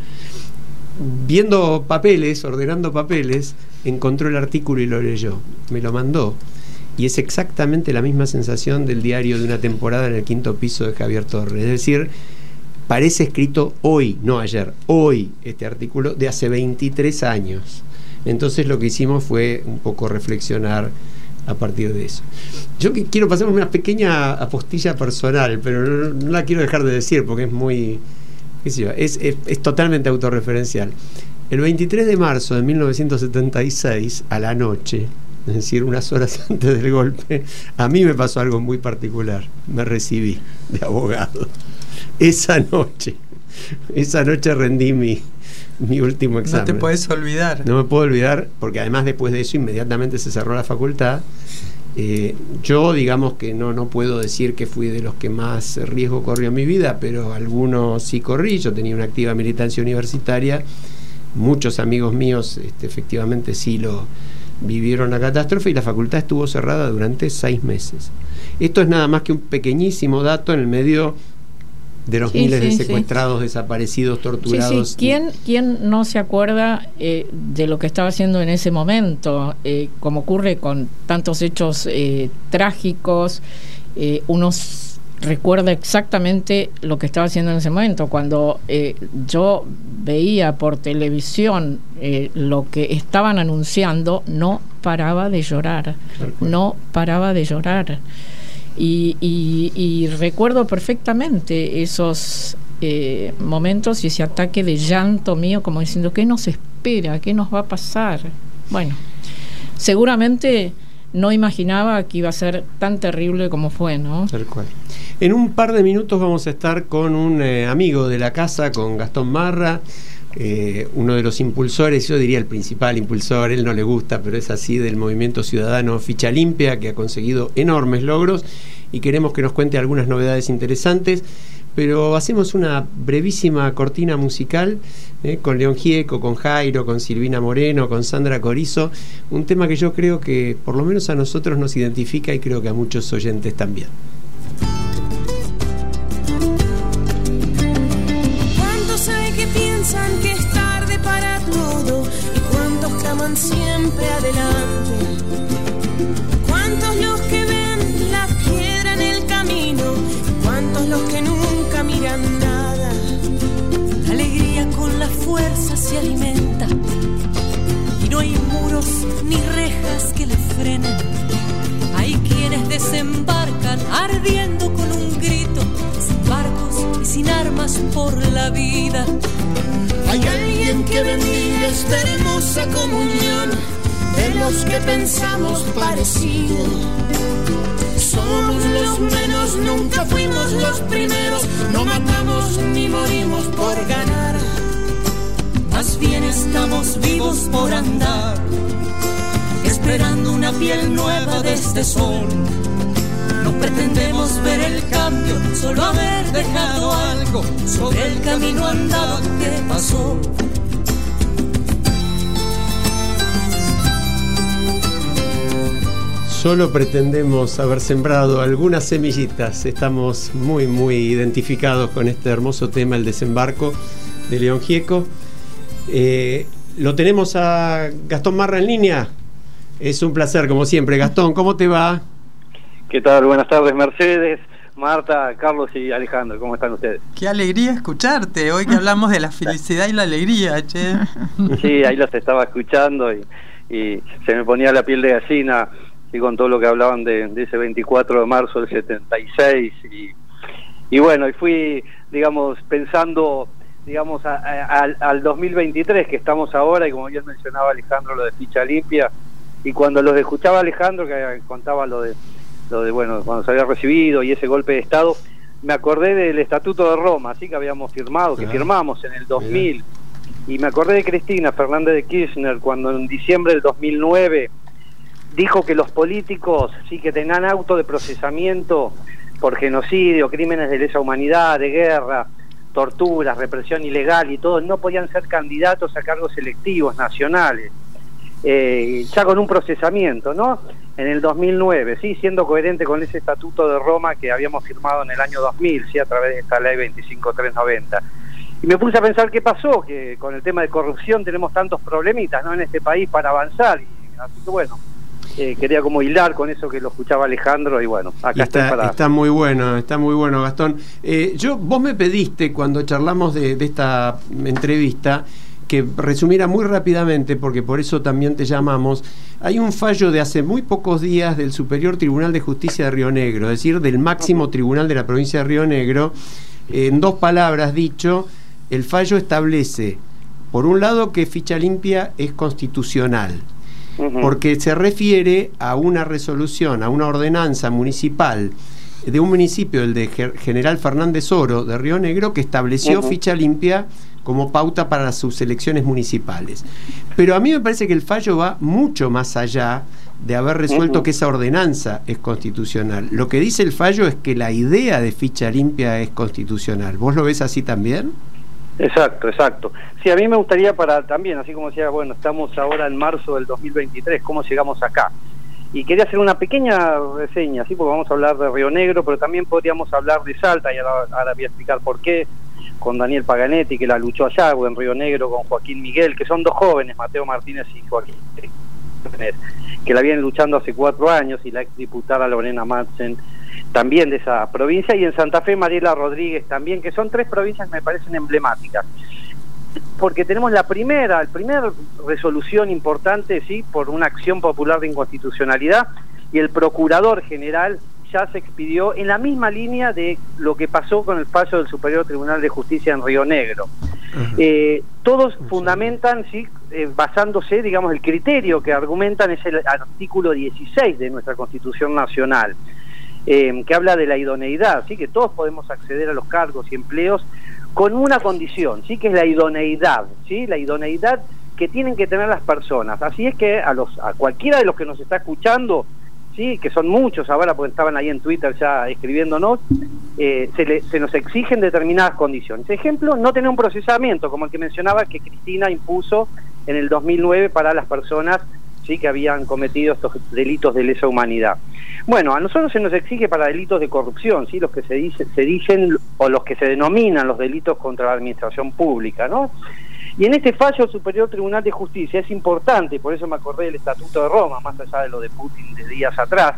Viendo papeles, ordenando papeles, encontró el artículo y lo leyó. Me lo mandó. Y es exactamente la misma sensación del diario de una temporada en el quinto piso de Javier Torres. Es decir, parece escrito hoy, no ayer, hoy este artículo de hace 23 años. Entonces lo que hicimos fue un poco reflexionar a partir de eso. Yo quiero pasar una pequeña apostilla personal, pero no, la quiero dejar de decir porque es muy, es, es, totalmente autorreferencial. El 23 de marzo de 1976, a la noche, es decir, unas horas <laughs> antes del golpe, a mí me pasó algo muy particular. Me recibí de abogado. Esa noche, esa noche rendí mi, <laughs> mi último examen. No te puedes olvidar. No me puedo olvidar, porque además después de eso inmediatamente se cerró la facultad. Eh, yo, digamos que no, no puedo decir que fui de los que más riesgo corrió en mi vida, pero algunos sí corrí. Yo tenía una activa militancia universitaria. Muchos amigos míos este, efectivamente sí lo vivieron la catástrofe y la facultad estuvo cerrada durante seis meses. Esto es nada más que un pequeñísimo dato en el medio de los miles de secuestrados, desaparecidos, torturados. ¿Quién, ¿Quién no se acuerda eh, de lo que estaba haciendo en ese momento? Eh, como ocurre con tantos hechos eh, trágicos, uno recuerda exactamente lo que estaba haciendo en ese momento. Cuando yo veía por televisión lo que estaban anunciando, no paraba de llorar, no paraba de llorar. Y, recuerdo perfectamente esos eh, momentos y ese ataque de llanto mío como diciendo, ¿qué nos espera? ¿Qué nos va a pasar? Bueno, seguramente no imaginaba que iba a ser tan terrible como fue, ¿no? Tal cual. En un par de minutos vamos a estar con un eh, amigo de la casa, con Gastón Marra, eh, uno de los impulsores, yo diría el principal impulsor, él no le gusta, pero es así, del movimiento ciudadano Ficha Limpia, que ha conseguido enormes logros y queremos que nos cuente algunas novedades interesantes. Pero hacemos una brevísima cortina musical eh, con León Gieco, con Jairo, con Silvina Moreno, con Sandra Corizo, un tema que yo creo que por lo menos a nosotros nos identifica y creo que a muchos oyentes también. Siempre adelante. ¿Cuántos los que ven la piedra en el camino? ¿Cuántos los que nunca miran nada? La alegría con la fuerza se alimenta y no hay muros ni rejas que le frenen. Hay quienes desembarcan ardiendo con un grito, sin armas por la vida hay alguien que bendiga esta hermosa comunión de los que pensamos parecido. Somos los menos, nunca fuimos los primeros, no matamos ni morimos por ganar. Más bien estamos vivos por andar, esperando una piel nueva de este sol pretendemos ver el cambio, solo haber dejado algo sobre el camino andado que pasó. Solo pretendemos haber sembrado algunas semillitas. Estamos muy, muy identificados con este hermoso tema, el desembarco de León Gieco. Eh, lo tenemos a Gastón Marra en línea. Es un placer, como siempre. Gastón, ¿cómo te va? ¿Qué tal? Buenas tardes, Mercedes, Marta, Carlos y Alejandro. ¿Cómo están ustedes? Qué alegría escucharte, hoy que hablamos de la felicidad y la alegría, che. Sí, ahí los estaba escuchando y, se me ponía la piel de gallina y con todo lo que hablaban de, ese 24 de marzo del 76 y, y bueno, y fui, digamos, pensando digamos, al 2023 que estamos ahora y como ya mencionaba Alejandro lo de ficha limpia y cuando los escuchaba Alejandro que contaba lo de lo de, bueno, cuando se había recibido y ese golpe de Estado, me acordé del Estatuto de Roma, así que habíamos firmado, que firmamos en el 2000, y me acordé de Cristina Fernández de Kirchner cuando en diciembre del 2009 dijo que los políticos sí que tenían auto de procesamiento por genocidio, crímenes de lesa humanidad, de guerra, torturas, represión ilegal y todo, no podían ser candidatos a cargos electivos nacionales. Eh, ya con un procesamiento, ¿no? En el 2009, sí, siendo coherente con ese estatuto de Roma que habíamos firmado en el año 2000, sí, a través de esta ley 25390. Y me puse a pensar qué pasó, que con el tema de corrupción tenemos tantos problemitas, ¿no? En este país para avanzar, y así que bueno, eh, quería como hilar con eso que lo escuchaba Alejandro y bueno, acá está, para... está muy bueno, está muy bueno Gastón. Eh, yo, vos me pediste cuando charlamos de, de esta entrevista que resumiera muy rápidamente, porque por eso también te llamamos, hay un fallo de hace muy pocos días del Superior Tribunal de Justicia de Río Negro, es decir, del máximo tribunal de la provincia de Río Negro, en dos palabras dicho, el fallo establece, por un lado, que ficha limpia es constitucional, porque se refiere a una resolución, a una ordenanza municipal de un municipio, el de General Fernández Oro de Río Negro, que estableció ficha limpia como pauta para sus elecciones municipales. Pero a mí me parece que el fallo va mucho más allá de haber resuelto que esa ordenanza es constitucional. Lo que dice el fallo es que la idea de ficha limpia es constitucional. ¿Vos lo ves así también? Exacto, exacto. Sí, a mí me gustaría para también, así como decía, bueno, estamos ahora en marzo del 2023, ¿cómo llegamos acá? y quería hacer una pequeña reseña, ¿sí? porque vamos a hablar de Río Negro, pero también podríamos hablar de Salta, y ahora, ahora voy a explicar por qué, con Daniel Paganetti, que la luchó allá, en Río Negro, con Joaquín Miguel, que son dos jóvenes, Mateo Martínez y Joaquín, que la vienen luchando hace cuatro años, y la exdiputada Lorena Madsen, también de esa provincia, y en Santa Fe Mariela Rodríguez también, que son tres provincias que me parecen emblemáticas. Porque tenemos la primera, el primer resolución importante, sí, por una acción popular de inconstitucionalidad y el procurador general ya se expidió en la misma línea de lo que pasó con el fallo del Superior Tribunal de Justicia en Río Negro. Eh, todos fundamentan, sí, eh, basándose, digamos, el criterio que argumentan es el artículo 16 de nuestra Constitución Nacional. Eh, que habla de la idoneidad, ¿sí? que todos podemos acceder a los cargos y empleos con una condición, sí que es la idoneidad, sí, la idoneidad que tienen que tener las personas. Así es que a los a cualquiera de los que nos está escuchando, sí, que son muchos ahora porque estaban ahí en Twitter ya escribiéndonos, eh, se, se nos exigen determinadas condiciones. Ejemplo, no tener un procesamiento como el que mencionaba que Cristina impuso en el 2009 para las personas sí que habían cometido estos delitos de lesa humanidad. Bueno, a nosotros se nos exige para delitos de corrupción, ¿sí? los que se, dicen, se dicen o los que se denominan los delitos contra la administración pública, ¿no? Y en este fallo Superior Tribunal de Justicia es importante, por eso me acordé del Estatuto de Roma, más allá de lo de Putin de días atrás,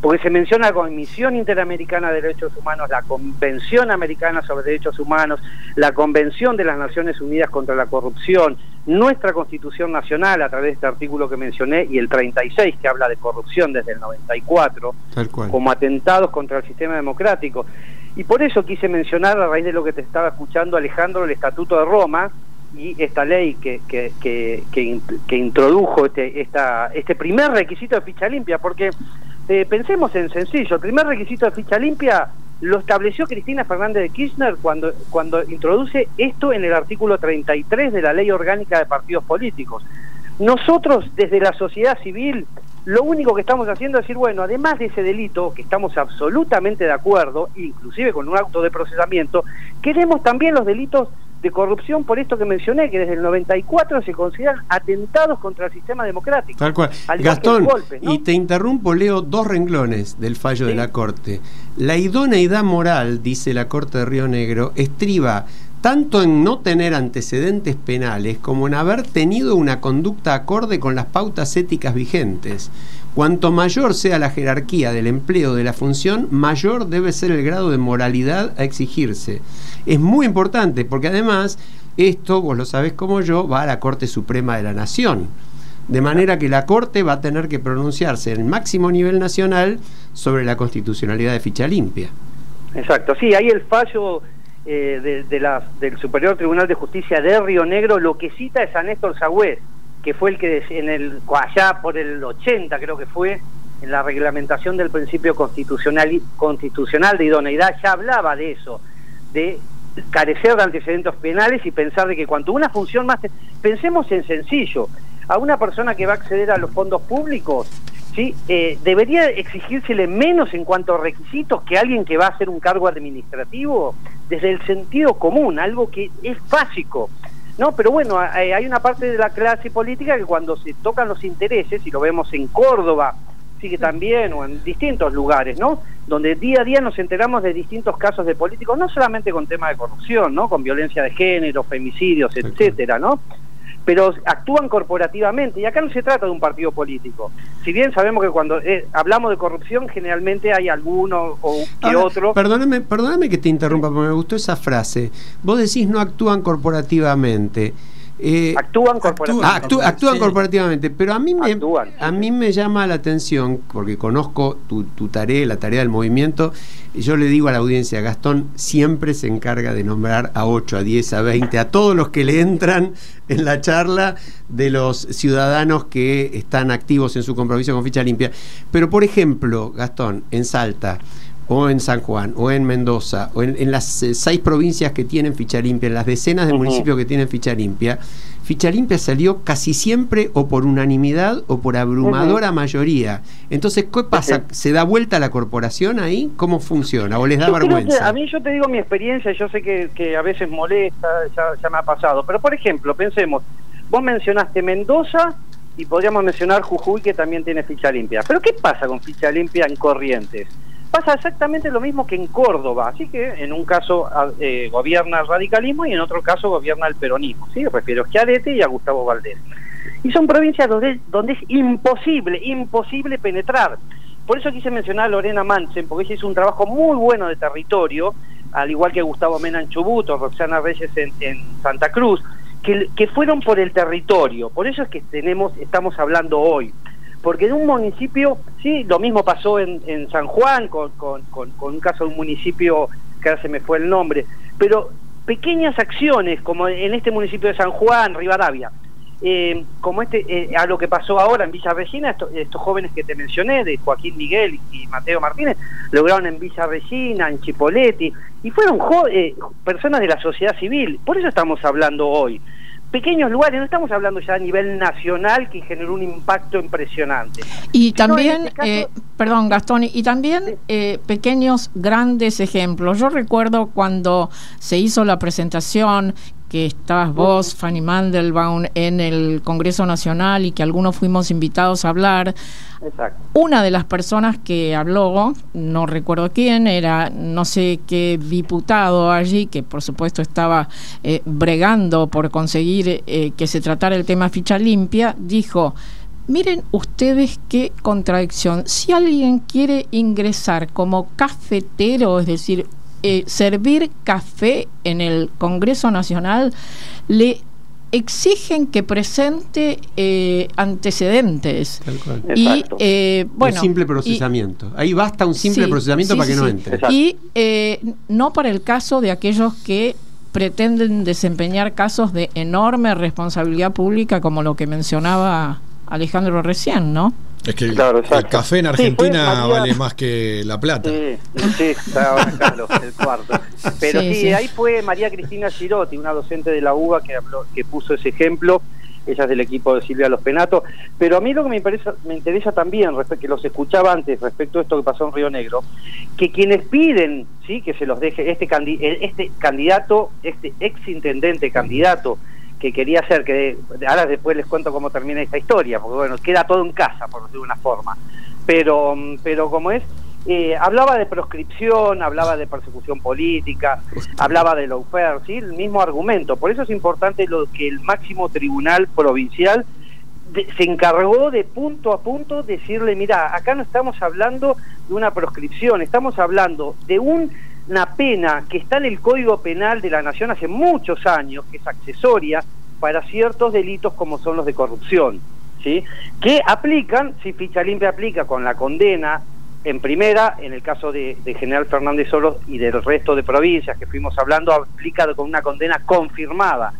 porque se menciona la Comisión Interamericana de Derechos Humanos, la Convención Americana sobre Derechos Humanos, la Convención de las Naciones Unidas contra la Corrupción, nuestra Constitución Nacional a través de este artículo que mencioné y el 36 que habla de corrupción desde el 94 como atentados contra el sistema democrático. Y por eso quise mencionar, a raíz de lo que te estaba escuchando Alejandro, el Estatuto de Roma y esta ley que, que, que, que, introdujo este, esta, este primer requisito de ficha limpia, porque eh, pensemos en sencillo, el primer requisito de ficha limpia lo estableció Cristina Fernández de Kirchner cuando, cuando introduce esto en el artículo 33 de la Ley Orgánica de Partidos Políticos. Nosotros, desde la sociedad civil, lo único que estamos haciendo es decir, bueno, además de ese delito, que estamos absolutamente de acuerdo, inclusive con un acto de procesamiento, queremos también los delitos de corrupción por esto que mencioné, que desde el 94 se consideran atentados contra el sistema democrático. Tal cual. Gastón, y te interrumpo, leo dos renglones del fallo de la Corte. La idoneidad moral, dice la Corte de Río Negro, estriba tanto en no tener antecedentes penales como en haber tenido una conducta acorde con las pautas éticas vigentes. Cuanto mayor sea la jerarquía del empleo de la función, mayor debe ser el grado de moralidad a exigirse. Es muy importante porque además esto, vos lo sabés como yo, va a la Corte Suprema de la Nación. De manera que la Corte va a tener que pronunciarse en máximo nivel nacional sobre la constitucionalidad de ficha limpia. Exacto, sí, ahí el fallo eh, del Superior Tribunal de Justicia de Río Negro lo que cita es a Néstor Sagüez, que fue el que en el allá por el 80 creo que fue en la reglamentación del principio constitucional constitucional de idoneidad ya hablaba de eso de carecer de antecedentes penales y pensar de que cuanto una función más pensemos en sencillo a una persona que va a acceder a los fondos públicos sí eh, debería exigírsele menos en cuanto a requisitos que alguien que va a hacer un cargo administrativo desde el sentido común algo que es básico no, pero bueno, hay una parte de la clase política que cuando se tocan los intereses, y lo vemos en Córdoba, sigue también, o en distintos lugares, ¿no? Donde día a día nos enteramos de distintos casos de políticos, no solamente con temas de corrupción, ¿no? Con violencia de género, femicidios, etcétera, ¿no? Pero actúan corporativamente. Y acá no se trata de un partido político. Si bien sabemos que cuando eh, hablamos de corrupción, generalmente hay alguno o que otro. Perdóname, perdóname que te interrumpa, porque me gustó esa frase. Vos decís no actúan corporativamente. Eh, actúan corporativamente. actúan corporativamente, pero a mí, me, a mí me llama la atención, porque conozco tu, tu, tarea, la tarea del movimiento, yo le digo a la audiencia, Gastón siempre se encarga de nombrar a 8, a 10, a 20, a todos los que le entran en la charla de los ciudadanos que están activos en su compromiso con ficha limpia. Pero, por ejemplo, Gastón, en Salta, o en San Juan, o en Mendoza, o en, las eh, seis provincias que tienen ficha limpia, en las decenas de municipios que tienen ficha limpia, ficha limpia salió casi siempre o por unanimidad o por abrumadora mayoría. Entonces, ¿qué pasa? ¿Se da vuelta la corporación ahí? ¿Cómo funciona? ¿O les da vergüenza? a mí yo te digo mi experiencia, yo sé que, que a veces molesta, ya, ya me ha pasado, pero por ejemplo, pensemos, vos mencionaste Mendoza, y podríamos mencionar Jujuy que también tiene ficha limpia. Pero ¿qué pasa con ficha limpia en Corrientes? Pasa exactamente lo mismo que en Córdoba, así que en un caso eh, gobierna el radicalismo y en otro caso gobierna el peronismo, ¿sí? refiero a Schiaretti y a Gustavo Valdés. Y son provincias donde, donde es imposible, imposible penetrar. Por eso quise mencionar a Lorena Manchen, porque ella hizo un trabajo muy bueno de territorio, al igual que Gustavo Mena en Chubut o Roxana Reyes en, en Santa Cruz, que, que, fueron por el territorio. Por eso es que tenemos, estamos hablando hoy. Porque en un municipio, sí, lo mismo pasó en, en San Juan, con, un caso de un municipio que ahora se me fue el nombre, pero pequeñas acciones, como en este municipio de San Juan, Rivadavia, eh, como este eh, a lo que pasó ahora en Villa Regina, esto, estos jóvenes que te mencioné, de Joaquín Miguel y Mateo Martínez, lograron en Villa Regina, en Chipoletti, y fueron eh, personas de la sociedad civil. Por eso estamos hablando hoy. Pequeños lugares, no estamos hablando ya a nivel nacional que generó un impacto impresionante. Y también, no, este caso, eh, perdón Gastón, y también sí. eh, pequeños, grandes ejemplos. Yo recuerdo cuando se hizo la presentación que estabas vos, Fanny Mandelbaum, en el Congreso Nacional y que algunos fuimos invitados a hablar. Exacto. Una de las personas que habló, no recuerdo quién, era no sé qué diputado allí, que por supuesto estaba eh, bregando por conseguir eh, que se tratara el tema ficha limpia, dijo, miren ustedes qué contradicción, si alguien quiere ingresar como cafetero, es decir, eh, servir café en el Congreso Nacional, le exigen que presente eh, antecedentes. Y eh, bueno un simple procesamiento. Y, ahí basta un simple sí, procesamiento sí, para que sí, no entre. Exacto. y eh, no para el caso de aquellos que pretenden desempeñar casos de enorme responsabilidad pública como lo que mencionaba Alejandro recién no es que claro, el café en Argentina sí, vale más que la plata. Sí, sí está ahora Carlos, el cuarto. Pero sí, sí, ahí fue María Cristina Girotti, una docente de la UBA que, habló, que puso ese ejemplo. Ella es del equipo de Silvia Los Penatos. Pero a mí lo que me interesa, me interesa también, que los escuchaba antes respecto a esto que pasó en Río Negro, que quienes piden sí que se los deje este, candi este candidato, este ex intendente candidato, que quería hacer, que ahora después les cuento cómo termina esta historia, porque bueno, queda todo en casa, por decirlo de una forma. Pero, pero como es, eh, hablaba de proscripción, hablaba de persecución política, hablaba de lawfare, ¿sí? el mismo argumento. Por eso es importante lo que el máximo tribunal provincial de, se encargó de punto a punto decirle, mira, acá no estamos hablando de una proscripción, estamos hablando de un una pena que está en el Código Penal de la Nación hace muchos años, que es accesoria para ciertos delitos como son los de corrupción, ¿sí? que aplican, si ficha limpia aplica con la condena en primera, en el caso de, de General Fernández Solos y del resto de provincias que fuimos hablando, aplica con una condena confirmada.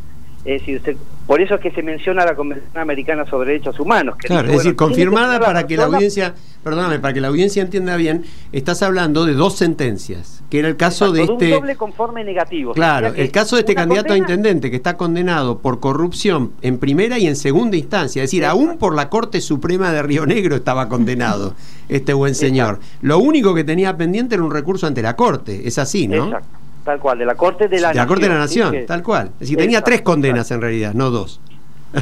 Es decir, se, por eso es que se menciona la Convención Americana sobre Derechos Humanos. Que claro, dice, es decir, confirmada para que la audiencia, perdóname, para que la audiencia entienda bien, estás hablando de dos sentencias, que era el caso Exacto, de este... un doble conforme negativo. Claro, el caso de este candidato condena... a intendente que está condenado por corrupción en primera y en segunda instancia, es decir, Exacto. aún por la Corte Suprema de Río Negro estaba condenado este buen señor. Exacto. Lo único que tenía pendiente era un recurso ante la Corte, es así, ¿no? Exacto tal cual, de la Corte de la de Nación. la Corte de la Nación, ¿sí? tal cual. Es decir, tenía tres condenas en realidad, no dos.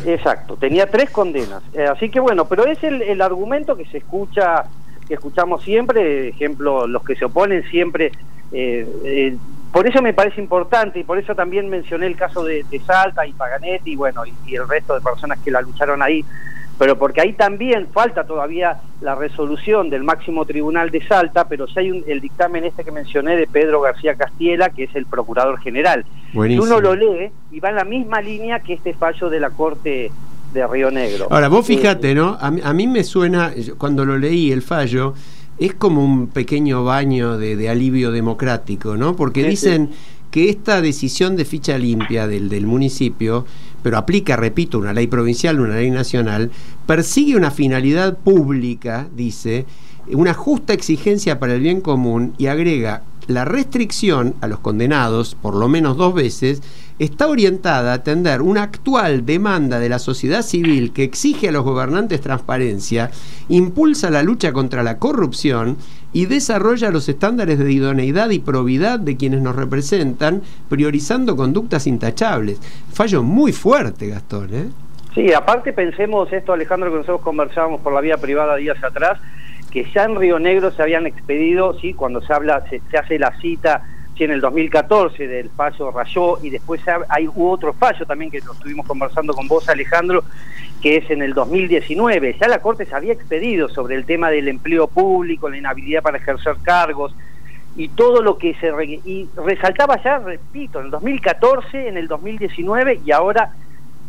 Exacto, tenía tres condenas. Eh, así que bueno, pero es el, el, argumento que se escucha, que escuchamos siempre, ejemplo, los que se oponen siempre. Eh, eh, por eso me parece importante y por eso también mencioné el caso de, de Salta y Paganetti y bueno, y, y el resto de personas que la lucharon ahí pero porque ahí también falta todavía la resolución del máximo tribunal de Salta, pero si hay un, el dictamen este que mencioné de Pedro García Castiela, que es el procurador general. Buenísimo. Y uno lo lee y va en la misma línea que este fallo de la Corte de Río Negro. Ahora, vos fíjate, eh, ¿no? A mí, a mí, me suena, cuando lo leí el fallo, es como un pequeño baño de, de alivio democrático, ¿no? Porque dicen... Que esta decisión de ficha limpia del, del municipio, pero aplica, repito, una ley provincial, una ley nacional, persigue una finalidad pública, dice, una justa exigencia para el bien común y agrega la restricción a los condenados, por lo menos dos veces, está orientada a atender una actual demanda de la sociedad civil que exige a los gobernantes transparencia, impulsa la lucha contra la corrupción y desarrolla los estándares de idoneidad y probidad de quienes nos representan, priorizando conductas intachables. Fallo muy fuerte, Gastón, ¿eh? Sí, aparte pensemos esto, Alejandro, que nosotros conversábamos por la vía privada días atrás, que ya en Río Negro se habían expedido, sí, cuando se habla, se, hace la cita, sí, en el 2014 del fallo Rayó, y después ha- hay otro fallo también que lo estuvimos conversando con vos, Alejandro, que es en el 2019. Ya la Corte se había expedido sobre el tema del empleo público, la inhabilidad para ejercer cargos, y todo lo que se y resaltaba ya, repito, en el 2014, en el 2019 y ahora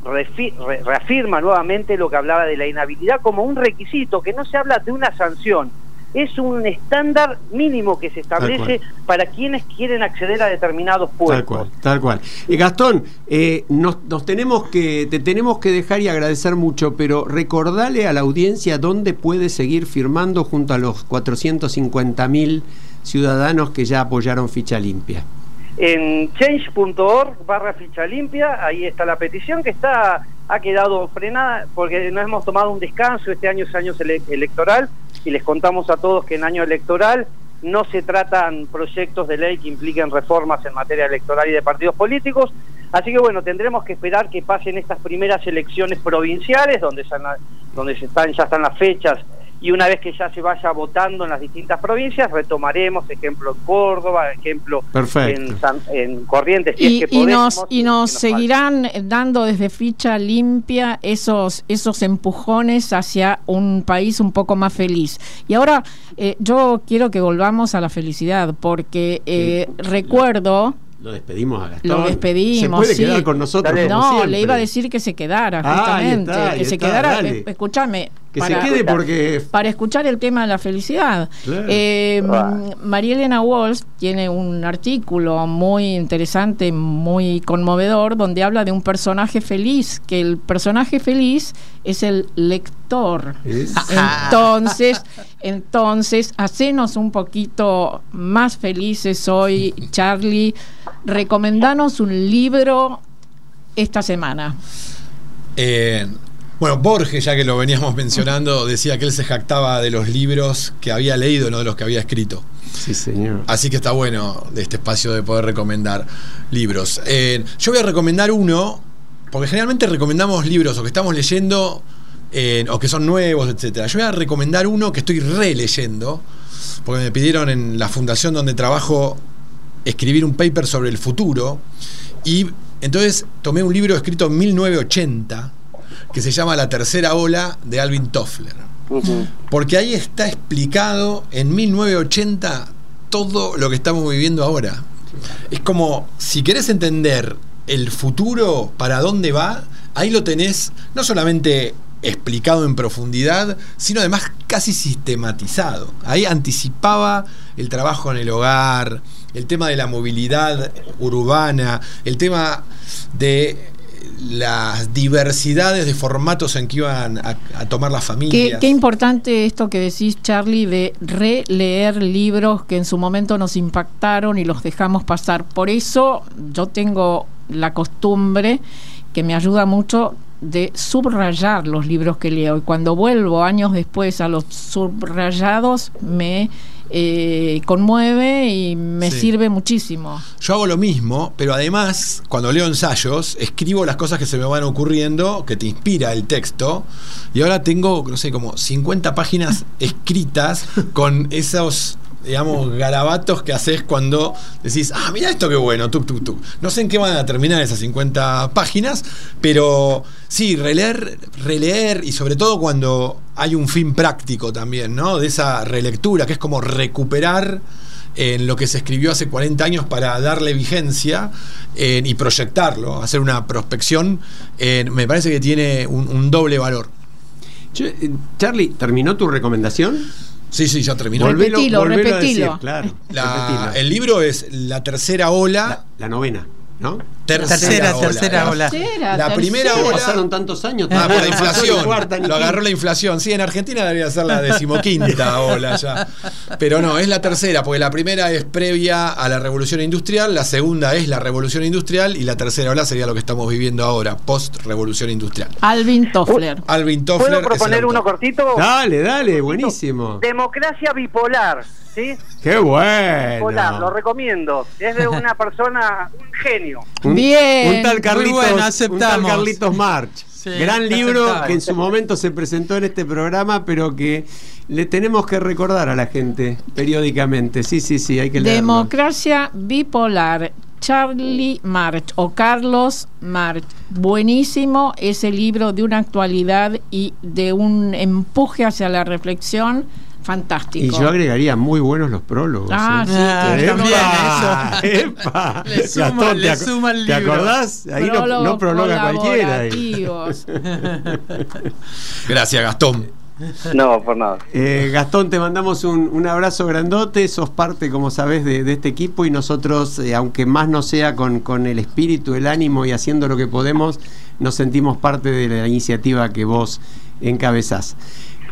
reafirma nuevamente lo que hablaba de la inhabilidad como un requisito, que no se habla de una sanción, es un estándar mínimo que se establece para quienes quieren acceder a determinados puestos. Tal cual, tal cual. Eh, Gastón, eh, nos, nos tenemos que, te tenemos que dejar y agradecer mucho, pero recordale a la audiencia dónde puede seguir firmando junto a los 450 mil ciudadanos que ya apoyaron Ficha Limpia. En change.org barra ficha limpia, ahí está la petición que está ha quedado frenada porque no hemos tomado un descanso, este año es año ele- electoral y les contamos a todos que en año electoral no se tratan proyectos de ley que impliquen reformas en materia electoral y de partidos políticos, así que bueno, tendremos que esperar que pasen estas primeras elecciones provinciales donde, han- donde se están, ya están las fechas y una vez que ya se vaya votando en las distintas provincias, retomaremos, ejemplo en Córdoba, ejemplo en, San- en Corrientes, si Y, es que y nos, y nos falta. seguirán dando desde ficha limpia esos, esos empujones hacia un país un poco más feliz. Y ahora eh, yo quiero que volvamos a la felicidad, porque eh, recuerdo... Lo despedimos a Gastón. Lo despedimos. Se puede sí. quedar con nosotros. Como No, siempre. le iba a decir que se quedara, Ah, ahí justamente. está, ahí que se quedara. escúchame. Que para- se quede porque. para escuchar el tema de la felicidad. Claro. Eh, Ah. María Elena Walsh tiene un artículo muy interesante, muy conmovedor, donde habla de un personaje feliz, que el personaje feliz es el lector. Es- Entonces, <laughs> entonces, hacenos un poquito más felices hoy, Charlie. Recomendanos un libro esta semana. Eh, bueno, Borges, ya que lo veníamos <laughs> mencionando, decía que él se jactaba de los libros que había leído, no de los que había escrito. Sí, señor. Así que está bueno de este espacio de poder recomendar libros. Eh, yo voy a recomendar uno, porque generalmente recomendamos libros o que estamos leyendo eh, o que son nuevos, etcétera. Yo voy a recomendar uno que estoy releyendo, porque me pidieron en la fundación donde trabajo escribir un paper sobre el futuro. Y entonces tomé un libro escrito en 1980 que se llama La tercera ola de Alvin Toffler. Porque ahí está explicado en 1980 todo lo que estamos viviendo ahora. Es como, si querés entender el futuro, para dónde va, ahí lo tenés no solamente explicado en profundidad, sino además casi sistematizado. Ahí anticipaba el trabajo en el hogar, el tema de la movilidad urbana, el tema de las diversidades de formatos en que iban a, a tomar las Qué, familias. qué importante esto que decís, Charlie, de releer libros que en su momento nos impactaron y los dejamos pasar. Por eso yo tengo la costumbre que me ayuda mucho de subrayar los libros que leo. Y cuando vuelvo años después a los subrayados, me eh, conmueve y me Sí. sirve muchísimo. Yo hago lo mismo, pero además, cuando leo ensayos, escribo las cosas que se me van ocurriendo, que te inspira el texto, y ahora tengo, no sé, como 50 páginas escritas con esos digamos, garabatos que haces cuando decís, ah, mira esto qué bueno, tuk, tuk, tuk. No sé en qué van a terminar esas 50 páginas, pero sí, releer, releer y sobre todo cuando hay un fin práctico también, ¿no? De esa relectura, que es como recuperar en lo que se escribió hace 40 años para darle vigencia eh, y proyectarlo, hacer una prospección, eh, me parece que tiene un, doble valor. Eh, Charlie, ¿terminó tu recomendación? Sí, sí, ya terminó. Volvé. Repetilo, volvelo a repetilo. decir, claro. La- repetilo. el libro es La tercera ola. la, la novena, ¿no? Tercera, tercera ola. Tercera, La primera tercera. ola- Pasaron tantos años. Ah, por la inflación. cuarta Lo agarró la inflación. Sí, en Argentina debería ser la decimoquinta <laughs> ola ya. Pero no, es la tercera, porque la primera es previa a la revolución industrial, la segunda es la revolución industrial y la tercera ola sería lo que estamos viviendo ahora, post-revolución industrial. Alvin Toffler. Alvin Toffler. ¿Puedo proponer uno cortito? Dale, dale, buenísimo. Democracia bipolar, ¿sí? Qué Bipolar, lo bueno. recomiendo. Es de una persona, un genio. Un, Bien. un tal Carlitos, bueno, un tal aceptamos. Carlitos March. Sí, Gran libro aceptado. que en su momento se presentó en este programa, pero que le tenemos que recordar a la gente periódicamente. Sí, sí, sí, hay que leerlo. Democracia bipolar. Charlie March o Carlos March. Buenísimo ese libro de una actualidad y de un empuje hacia la reflexión fantástico. Y yo agregaría muy buenos los prólogos. Ah, ¿eh? sí, Ah, que- también ¡Epa! Le suma- Gastón, le ¿te, suma el ¿te acordás? Ahí no, Prólogos no prologa cualquiera. ahí. colaborativos. <laughs> Gracias, Gastón. No, por nada. Eh, Gastón, te mandamos un, un abrazo grandote, sos parte, como sabés, de, de este equipo y nosotros, eh, aunque más no sea con, con el espíritu, el ánimo y haciendo lo que podemos, nos sentimos parte de la iniciativa que vos encabezás.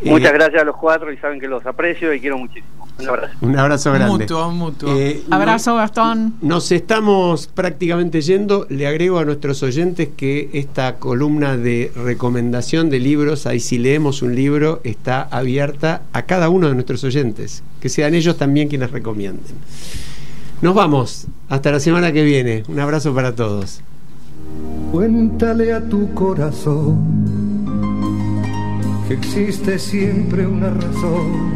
Eh, Muchas gracias a los cuatro y saben que los aprecio y quiero muchísimo. Un abrazo. Un abrazo grande. Mutuo, mutuo. Eh, Abrazo, Gastón. Nos estamos prácticamente yendo. Le agrego a nuestros oyentes que esta columna de recomendación de libros, ahí si leemos un libro, está abierta a cada uno de nuestros oyentes. Que sean ellos también quienes recomienden. Nos vamos. Hasta la semana que viene. Un abrazo para todos. Cuéntale a tu corazón que existe siempre una razón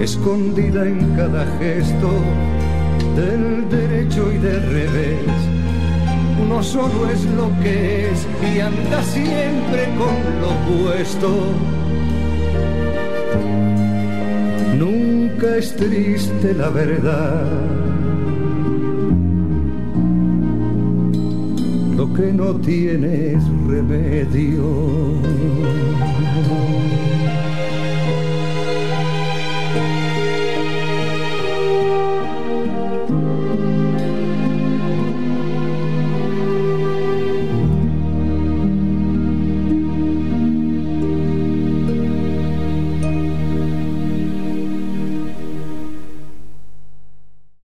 escondida en cada gesto del derecho y del revés. Uno solo es lo que es y anda siempre con lo opuesto. Nunca es triste la verdad. Lo que no tiene es remedio. home. <laughs>